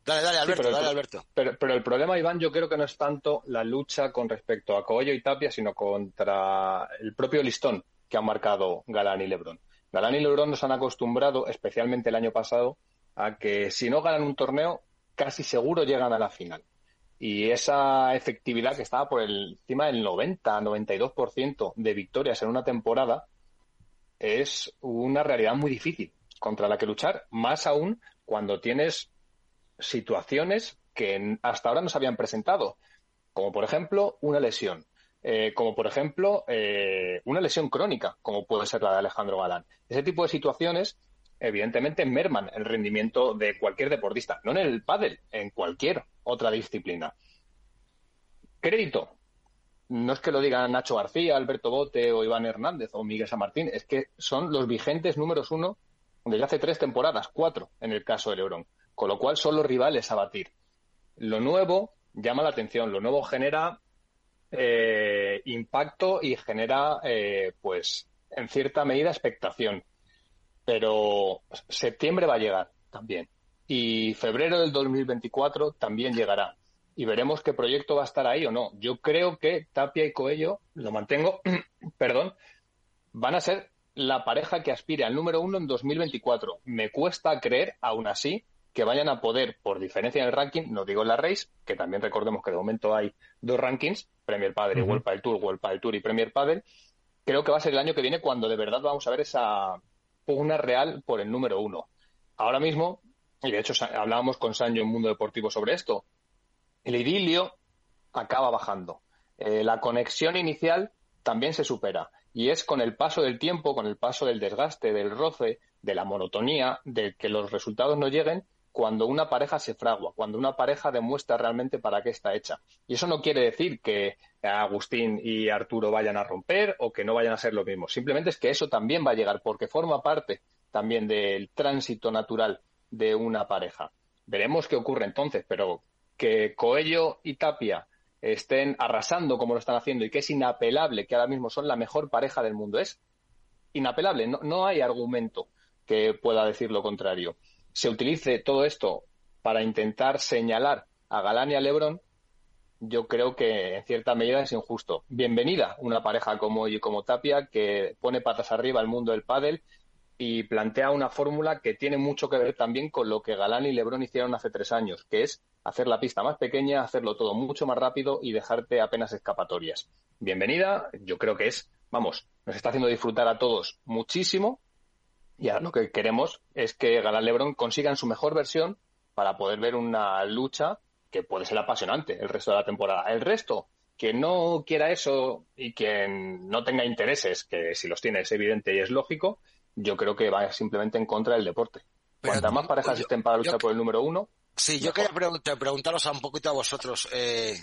Dale, dale, Alberto, pero, dale, Alberto. Pero, el problema, Iván, yo creo que no es tanto la lucha con respecto a Coello y Tapia, sino contra el propio listón que han marcado Galán y Lebrón. Galán y Lebrón nos han acostumbrado, especialmente el año pasado, a que si no ganan un torneo, casi seguro llegan a la final. Y esa efectividad que estaba por encima del 90, 92% de victorias en una temporada es una realidad muy difícil contra la que luchar, más aún cuando tienes situaciones que hasta ahora no se habían presentado, como por ejemplo una lesión, eh, como por ejemplo eh, una lesión crónica, como puede ser la de Alejandro Galán. Ese tipo de situaciones evidentemente merman el rendimiento de cualquier deportista, no en el pádel, en cualquier otra disciplina. Crédito. No es que lo digan Nacho García, Alberto Bote o Iván Hernández o Miguel San Martín, es que son los vigentes números uno desde hace tres temporadas, cuatro en el caso de Lebrón, con lo cual son los rivales a batir. Lo nuevo llama la atención, lo nuevo genera eh, impacto y genera, eh, pues, en cierta medida expectación pero septiembre va a llegar también. Y febrero del 2024 también llegará. Y veremos qué proyecto va a estar ahí o no. Yo creo que Tapia y Coello, lo mantengo, perdón, van a ser la pareja que aspire al número uno en 2024. Me cuesta creer, aún así, que vayan a poder, por diferencia en el ranking, no digo en la race, que también recordemos que de momento hay dos rankings, Premier Padel y World Padel Tour, World Padel Tour y Premier Padel, creo que va a ser el año que viene cuando de verdad vamos a ver esa, una real por el número uno. Ahora mismo, y de hecho hablábamos con Sancho en Mundo Deportivo sobre esto, el idilio acaba bajando. Eh, la conexión inicial también se supera. Y es con el paso del tiempo, con el paso del desgaste, del roce, de la monotonía, de que los resultados no lleguen, cuando una pareja se fragua, cuando una pareja demuestra realmente para qué está hecha. Y eso no quiere decir que Agustín y Arturo vayan a romper o que no vayan a ser lo mismo. Simplemente es que eso también va a llegar porque forma parte también del tránsito natural de una pareja. Veremos qué ocurre entonces, pero que Coello y Tapia estén arrasando como lo están haciendo y que es inapelable que ahora mismo son la mejor pareja del mundo. Es inapelable, no, no hay argumento que pueda decir lo contrario. Se utilice todo esto para intentar señalar a Galán y a Lebron, yo creo que en cierta medida es injusto. Bienvenida una pareja como y como Tapia que pone patas arriba al mundo del pádel y plantea una fórmula que tiene mucho que ver también con lo que Galán y Lebron hicieron hace tres años, que es hacer la pista más pequeña, hacerlo todo mucho más rápido y dejarte apenas escapatorias. Bienvenida, yo creo que es, vamos, nos está haciendo disfrutar a todos muchísimo y ahora lo que queremos es que Galán Lebron consigan su mejor versión para poder ver una lucha que puede ser apasionante el resto de la temporada. El resto, que no quiera eso y quien no tenga intereses, que si los tiene es evidente y es lógico, yo creo que va simplemente en contra del deporte. Cuantas más parejas estén para luchar por el número uno. Sí, yo quería preguntaros un poquito a vosotros, eh,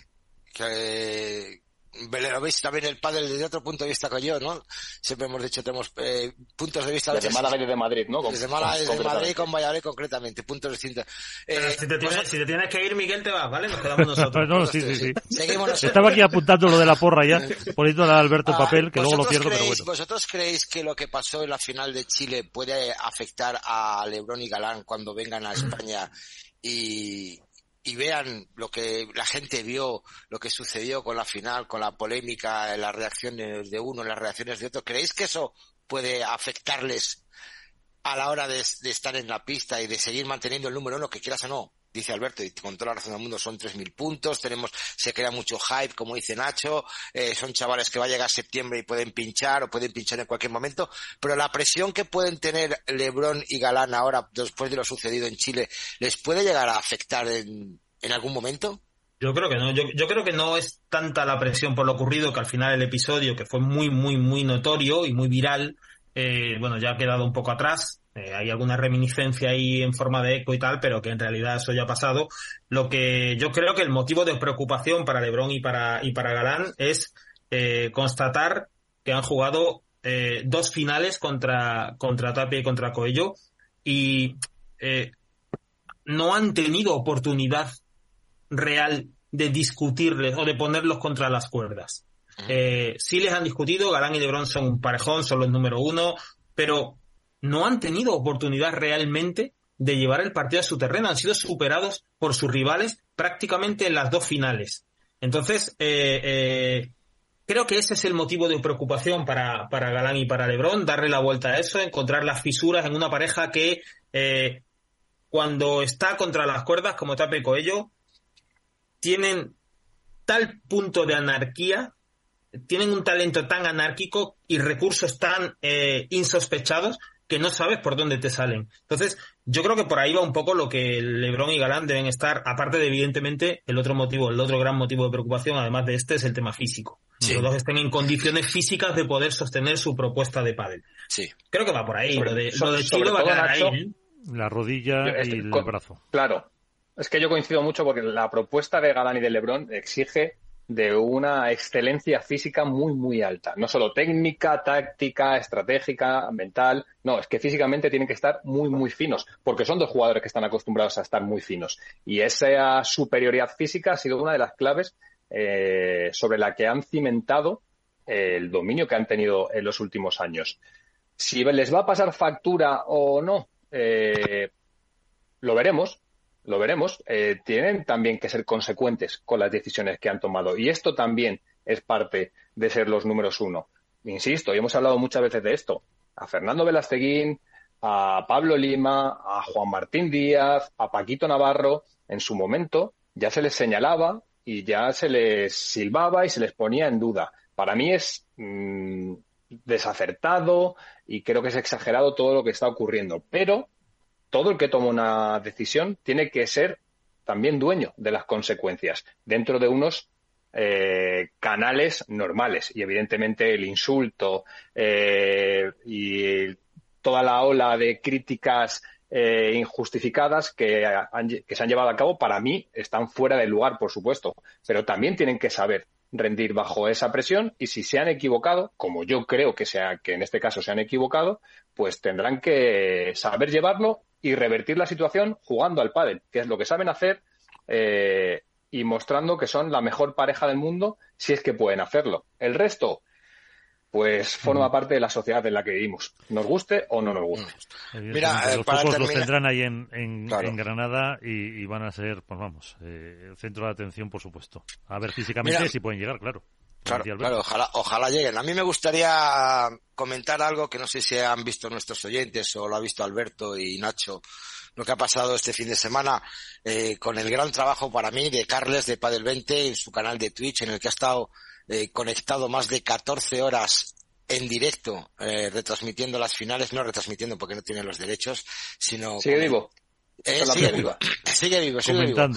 que, lo veis también el pádel desde otro punto de vista que yo, ¿no? Siempre hemos dicho, tenemos eh, puntos de vista... Desde Málaga y desde Madrid, ¿no? desde Málaga y desde Madrid con Valladolid concretamente, puntos distintos. Eh, si, te tienes, si, te tienes, que ir, Miguel, te vas, ¿vale? Nos quedamos nosotros. no, sí, sí, sí. Seguimos Estaba aquí apuntando lo de la porra ya, poniendo a Alberto en ah, papel, que luego lo pierdo, pero bueno. ¿Vosotros creéis que lo que pasó en la final de Chile puede afectar a Lebron y Galán cuando vengan a España y, y vean lo que la gente vio, lo que sucedió con la final, con la polémica, las reacciones de uno, las reacciones de otro, ¿creéis que eso puede afectarles a la hora de, estar en la pista y de seguir manteniendo el número uno, que quieras o no? Dice Alberto, y con toda la razón del mundo son 3.000 puntos, tenemos, se crea mucho hype, como dice Nacho, eh, son chavales que va a llegar septiembre y pueden pinchar o pueden pinchar en cualquier momento, pero la presión que pueden tener Lebron y Galán ahora, después de lo sucedido en Chile, ¿les puede llegar a afectar en, en algún momento? Yo creo que no. Yo, yo, creo que no es tanta la presión por lo ocurrido que al final el episodio, que fue muy, muy, muy notorio y muy viral, eh, bueno, ya ha quedado un poco atrás. Eh, hay alguna reminiscencia ahí en forma de eco y tal, pero que en realidad eso ya ha pasado. Lo que yo creo que el motivo de preocupación para Lebron y para, y para Galán es eh, constatar que han jugado eh, dos finales contra, contra Tapia y contra Coello y no han tenido oportunidad real de discutirles o de ponerlos contra las cuerdas. Eh, sí les han discutido, Galán y Lebron son un parejón, son los número uno, pero no han tenido oportunidad realmente de llevar el partido a su terreno. Han sido superados por sus rivales prácticamente en las dos finales. Entonces, eh, eh, creo que ese es el motivo de preocupación para, para Galán y para Lebron, darle la vuelta a eso, encontrar las fisuras en una pareja que cuando está contra las cuerdas, como Tape Coello, tienen tal punto de anarquía tienen un talento tan anárquico y recursos tan eh, insospechados que no sabes por dónde te salen. Entonces, yo creo que por ahí va un poco lo que Lebron y Galán deben estar, aparte de evidentemente el otro motivo, el otro gran motivo de preocupación, además de este, es el tema físico. Que los dos estén en condiciones físicas de poder sostener su propuesta de pádel. Sí. Creo que va por ahí. lo de, lo de Chile va a quedar ahí. ¿eh? La rodilla y el brazo. Claro. Es que yo coincido mucho porque la propuesta de Galán y de Lebron exige de una excelencia física muy, muy alta. No solo técnica, táctica, estratégica, mental. No, es que físicamente tienen que estar muy, muy finos, porque son dos jugadores que están acostumbrados a estar muy finos. Y esa superioridad física ha sido una de las claves eh, sobre la que han cimentado el dominio que han tenido en los últimos años. Si les va a pasar factura o no, eh, lo veremos, lo veremos, eh, tienen también que ser consecuentes con las decisiones que han tomado. Y esto también es parte de ser los números uno. Insisto, y hemos hablado muchas veces de esto. A Fernando Velasteguín, a Pablo Lima, a Juan Martín Díaz, a Paquito Navarro, en su momento ya se les señalaba y ya se les silbaba y se les ponía en duda. Para mí es mm, desacertado y creo que es exagerado todo lo que está ocurriendo. Pero todo el que toma una decisión tiene que ser también dueño de las consecuencias dentro de unos eh, canales normales. Y evidentemente el insulto eh, y toda la ola de críticas eh, injustificadas que, que se han llevado a cabo para mí están fuera del lugar por supuesto. Pero también tienen que saber rendir bajo esa presión y si se han equivocado, como yo creo que, sea, que en este caso se han equivocado, pues tendrán que saber llevarlo y revertir la situación jugando al pádel, que es lo que saben hacer eh, y mostrando que son la mejor pareja del mundo si es que pueden hacerlo. El resto, pues forma mm. parte de la sociedad en la que vivimos, nos guste o no nos guste. Mira, los pocos los tendrán ahí en, en, Granada y, van a ser, pues vamos, eh, el centro de atención, por supuesto. A ver físicamente si pueden llegar, claro. Claro, claro, ojalá, ojalá lleguen. A mí me gustaría comentar algo que no sé si han visto nuestros oyentes o lo ha visto Alberto y Nacho, lo que ha pasado este fin de semana eh, con el gran trabajo para mí de Carles de Padel 20 en su canal de Twitch, en el que ha estado eh, conectado más de 14 horas en directo, eh, retransmitiendo las finales, no retransmitiendo porque no tiene los derechos, sino... Sigue vivo. Eh, sigue, vivo. sigue vivo, sigue vivo.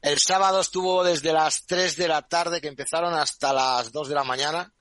El sábado estuvo desde las 3 de la tarde que empezaron hasta las 2 de la mañana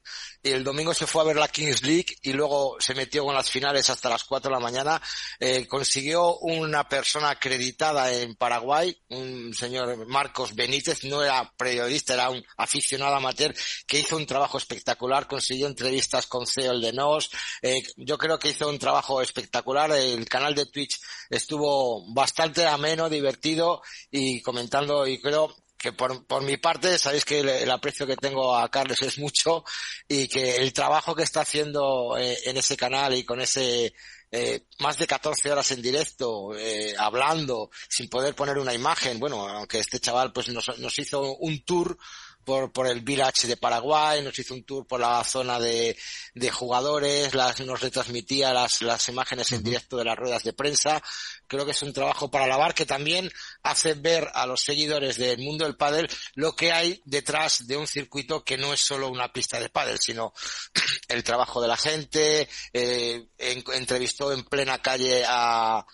y el domingo se fue a ver la Kings League y luego se metió con las finales hasta las 4 de la mañana. Eh, consiguió una persona acreditada en Paraguay, un señor Marcos Benítez, no era periodista, era un aficionado amateur que hizo un trabajo espectacular, consiguió entrevistas con CEO de Nos, eh, yo creo que hizo un trabajo espectacular, el canal de Twitch estuvo bastante ameno, divertido y comentando y creo que por, por mi parte sabéis que el, aprecio que tengo a Carlos es mucho y que el trabajo que está haciendo eh, en ese canal y con ese eh, más de 14 horas en directo eh, hablando sin poder poner una imagen bueno aunque este chaval pues nos, nos hizo un tour por, por el Village de Paraguay, nos hizo un tour por la zona de, de jugadores, las, nos retransmitía las, las imágenes en directo de las ruedas de prensa. Creo que es un trabajo para lavar que también hace ver a los seguidores del mundo del pádel lo que hay detrás de un circuito que no es solo una pista de pádel, sino el trabajo de la gente, eh, entrevistó en plena calle a,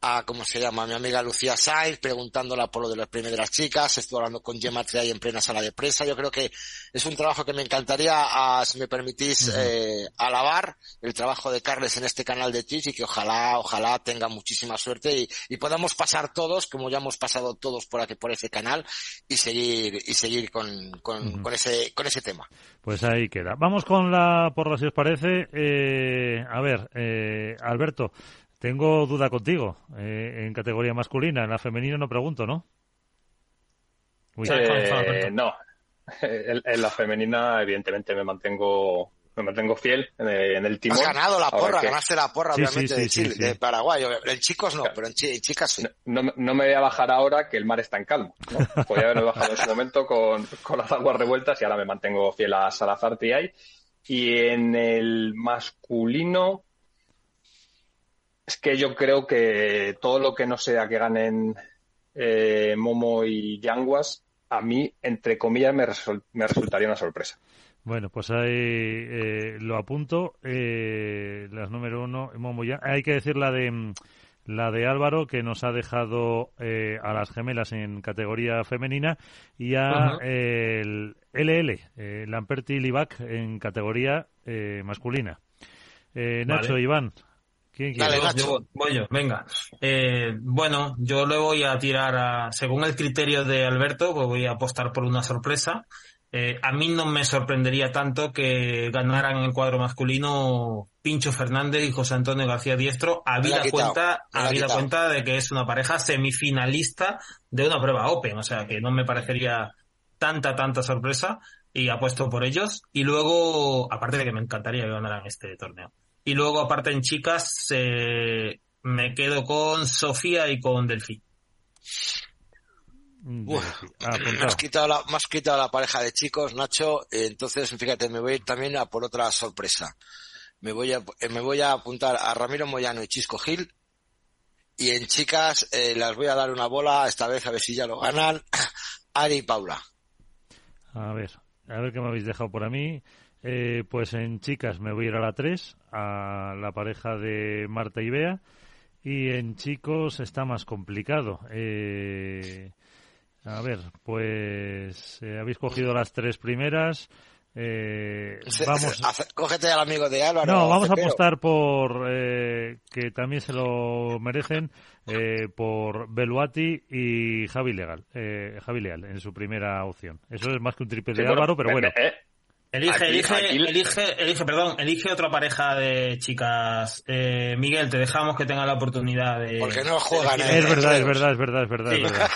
a, ¿cómo se llama? A mi amiga Lucía Sainz, preguntándola por lo de los premios de las chicas, estuve hablando con Gemma Triay en plena sala de prensa. Yo creo que es un trabajo que me encantaría, si me permitís, eh, alabar el trabajo de Carles en este canal de Twitch y que ojalá, ojalá tenga muchísima suerte y, y podamos pasar todos, como ya hemos pasado todos por aquí, por ese canal y seguir, y seguir con, con, con ese, con ese tema. Pues ahí queda. Vamos con la porra, si os parece. Eh, a ver, eh, Alberto, tengo duda contigo. Eh, en categoría masculina, en la femenina no pregunto, ¿no? Eh, no. En, la femenina, evidentemente, me mantengo me mantengo fiel en el, timón. Has ganado la porra, ganaste la porra, obviamente, de, Chile, de, Paraguay. En chicos no, pero en, chicas sí. No, me voy a bajar ahora que el mar está en calmo. ¿no? Podría haberme bajado en ese momento con, con, las aguas revueltas y ahora me mantengo fiel a Salazar TI. Y en el masculino, es que yo creo que todo lo que no sea que ganen eh, Momo y Yanguas, a mí, entre comillas, me, resultaría una sorpresa. Bueno, pues ahí eh, lo apunto. Eh, las número uno, Momo ya. Hay que decir la de la de Álvaro que nos ha dejado a las gemelas en categoría femenina y a el LL, Lamperti Libac en categoría masculina. Nacho, Iván, voy yo, venga. Eh, bueno, yo le voy a tirar a, según el criterio de Alberto, pues voy a apostar por una sorpresa. Eh, a mí no me sorprendería tanto que ganaran en el cuadro masculino Pincho Fernández y José Antonio García Diestro, habida cuenta, habida cuenta de que es una pareja semifinalista de una prueba Open, o sea que no me parecería tanta, tanta sorpresa y apuesto por ellos. Y luego, aparte de que me encantaría que ganaran este torneo. Y luego, aparte en chicas, eh, me quedo con Sofía y con Delphi. Ah, me, has quitado la, quitado la pareja de chicos, Nacho. Entonces, fíjate, me voy a ir también a por otra sorpresa. Me voy a, eh, me voy a apuntar a Ramiro Moyano y Chisco Gil. Y en chicas eh, las voy a dar una bola, esta vez a ver si ya lo ganan. Ari y Paula. A ver, a ver qué me habéis dejado por a mí. Eh, pues en chicas me voy a ir a la 3, a la pareja de Marta y Bea. Y en chicos está más complicado. Eh, a ver, pues eh, habéis cogido las tres primeras. vamos. Cógete al amigo de Álvaro. No, vamos a apostar por que también se lo merecen por Beluati y Javi Legal, Javi Leal en su primera opción. Eso es más que un triple de Álvaro, pero bueno. Elige, elige, elige, elige, perdón, elige otra pareja de chicas. Eh, Miguel, te dejamos que tenga la oportunidad de. Porque no juegan. Es verdad, es verdad, es verdad, es verdad, es verdad.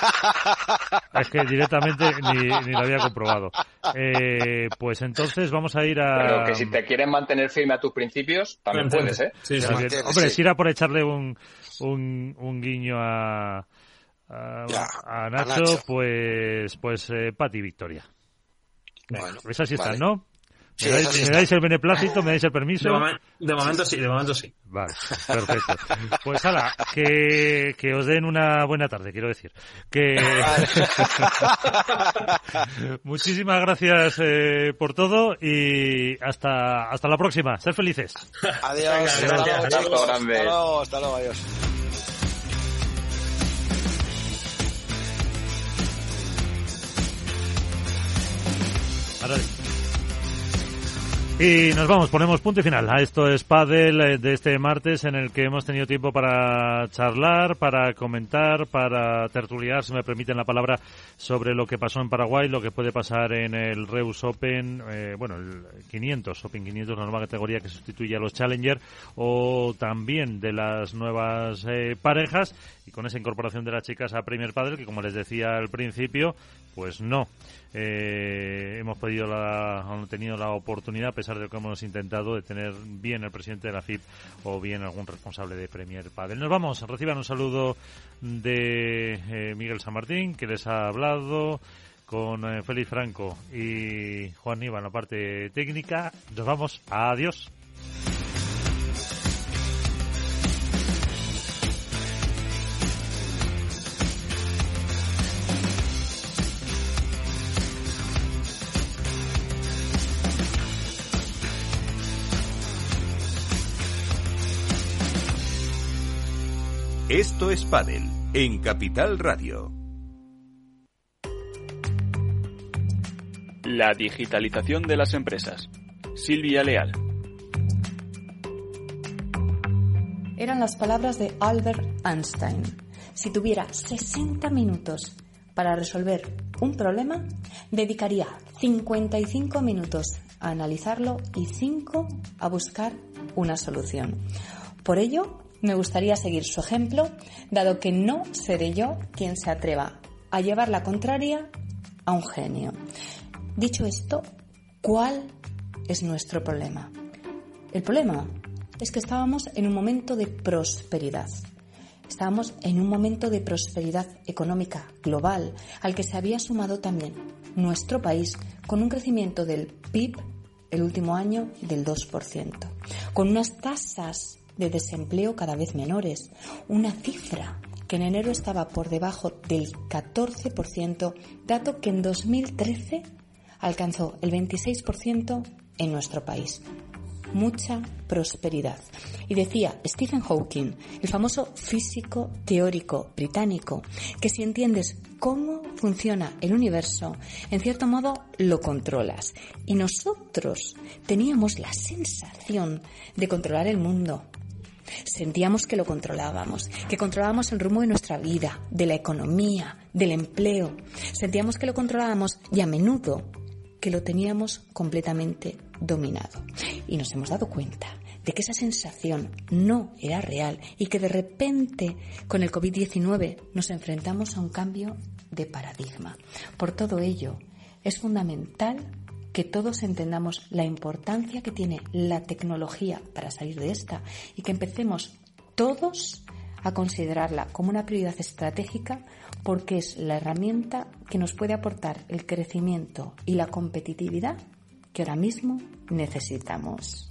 Es que directamente ni, ni lo había comprobado. Eh, pues entonces vamos a ir a. Pero que si te quieres mantener firme a tus principios, también puedes, ¿eh? Sí, sí. Hombre, si era por echarle un, un, un guiño a, a, a, Nacho, a Nacho. pues, pues eh, Pati Victoria. Bueno, Esas sí vale. están, ¿no? Sí, ¿Me, dais, esas sí me están. dais el beneplácito? ¿Me dais el permiso? De, momen- de momento sí, de momento sí. Vale, perfecto. Pues hala, que, que os den una buena tarde, quiero decir. Que muchísimas gracias eh, por todo y hasta hasta la próxima. Sed felices. Adiós. Venga, hasta gracias. luego, Abrazo chicos. grande. Hasta luego, hasta luego, adiós. Y nos vamos, ponemos punto y final a esto es Padel eh, de este martes en el que hemos tenido tiempo para charlar, para comentar, para tertuliar, si me permiten la palabra, sobre lo que pasó en Paraguay, lo que puede pasar en el Reus Open, eh, bueno, el 500, Open 500, la nueva categoría que sustituye a los Challenger, o también de las nuevas eh, parejas, y con esa incorporación de las chicas a Premier Padel, que como les decía al principio, pues no. Eh, hemos podido la, tenido la oportunidad, a pesar de lo que hemos intentado, de tener bien el presidente de la FIP o bien algún responsable de Premier Padel. Nos vamos, reciban un saludo de eh, Miguel San Martín, que les ha hablado con eh, Félix Franco y Juan Niva en la parte técnica. Nos vamos, adiós. Esto es Padel en Capital Radio. La digitalización de las empresas. Silvia Leal. Eran las palabras de Albert Einstein. Si tuviera 60 minutos para resolver un problema, dedicaría 55 minutos a analizarlo y 5 a buscar una solución. Por ello, me gustaría seguir su ejemplo, dado que no seré yo quien se atreva a llevar la contraria a un genio. Dicho esto, ¿cuál es nuestro problema? El problema es que estábamos en un momento de prosperidad. Estábamos en un momento de prosperidad económica global al que se había sumado también nuestro país con un crecimiento del PIB el último año del 2%, con unas tasas de desempleo cada vez menores, una cifra que en enero estaba por debajo del 14%, dato que en 2013 alcanzó el 26% en nuestro país. Mucha prosperidad. Y decía Stephen Hawking, el famoso físico teórico británico, que si entiendes cómo funciona el universo, en cierto modo lo controlas. Y nosotros teníamos la sensación de controlar el mundo, Sentíamos que lo controlábamos, que controlábamos el rumbo de nuestra vida, de la economía, del empleo. Sentíamos que lo controlábamos y a menudo que lo teníamos completamente dominado. Y nos hemos dado cuenta de que esa sensación no era real y que de repente con el COVID-19 nos enfrentamos a un cambio de paradigma. Por todo ello, es fundamental que todos entendamos la importancia que tiene la tecnología para salir de esta y que empecemos todos a considerarla como una prioridad estratégica porque es la herramienta que nos puede aportar el crecimiento y la competitividad que ahora mismo necesitamos.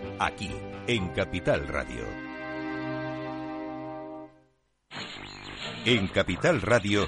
Aquí, en Capital Radio. En Capital Radio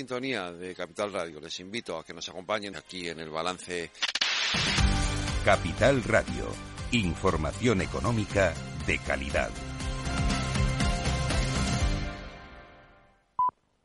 sintonía de Capital Radio. Les invito a que nos acompañen aquí en el balance. Capital Radio. Información económica de calidad.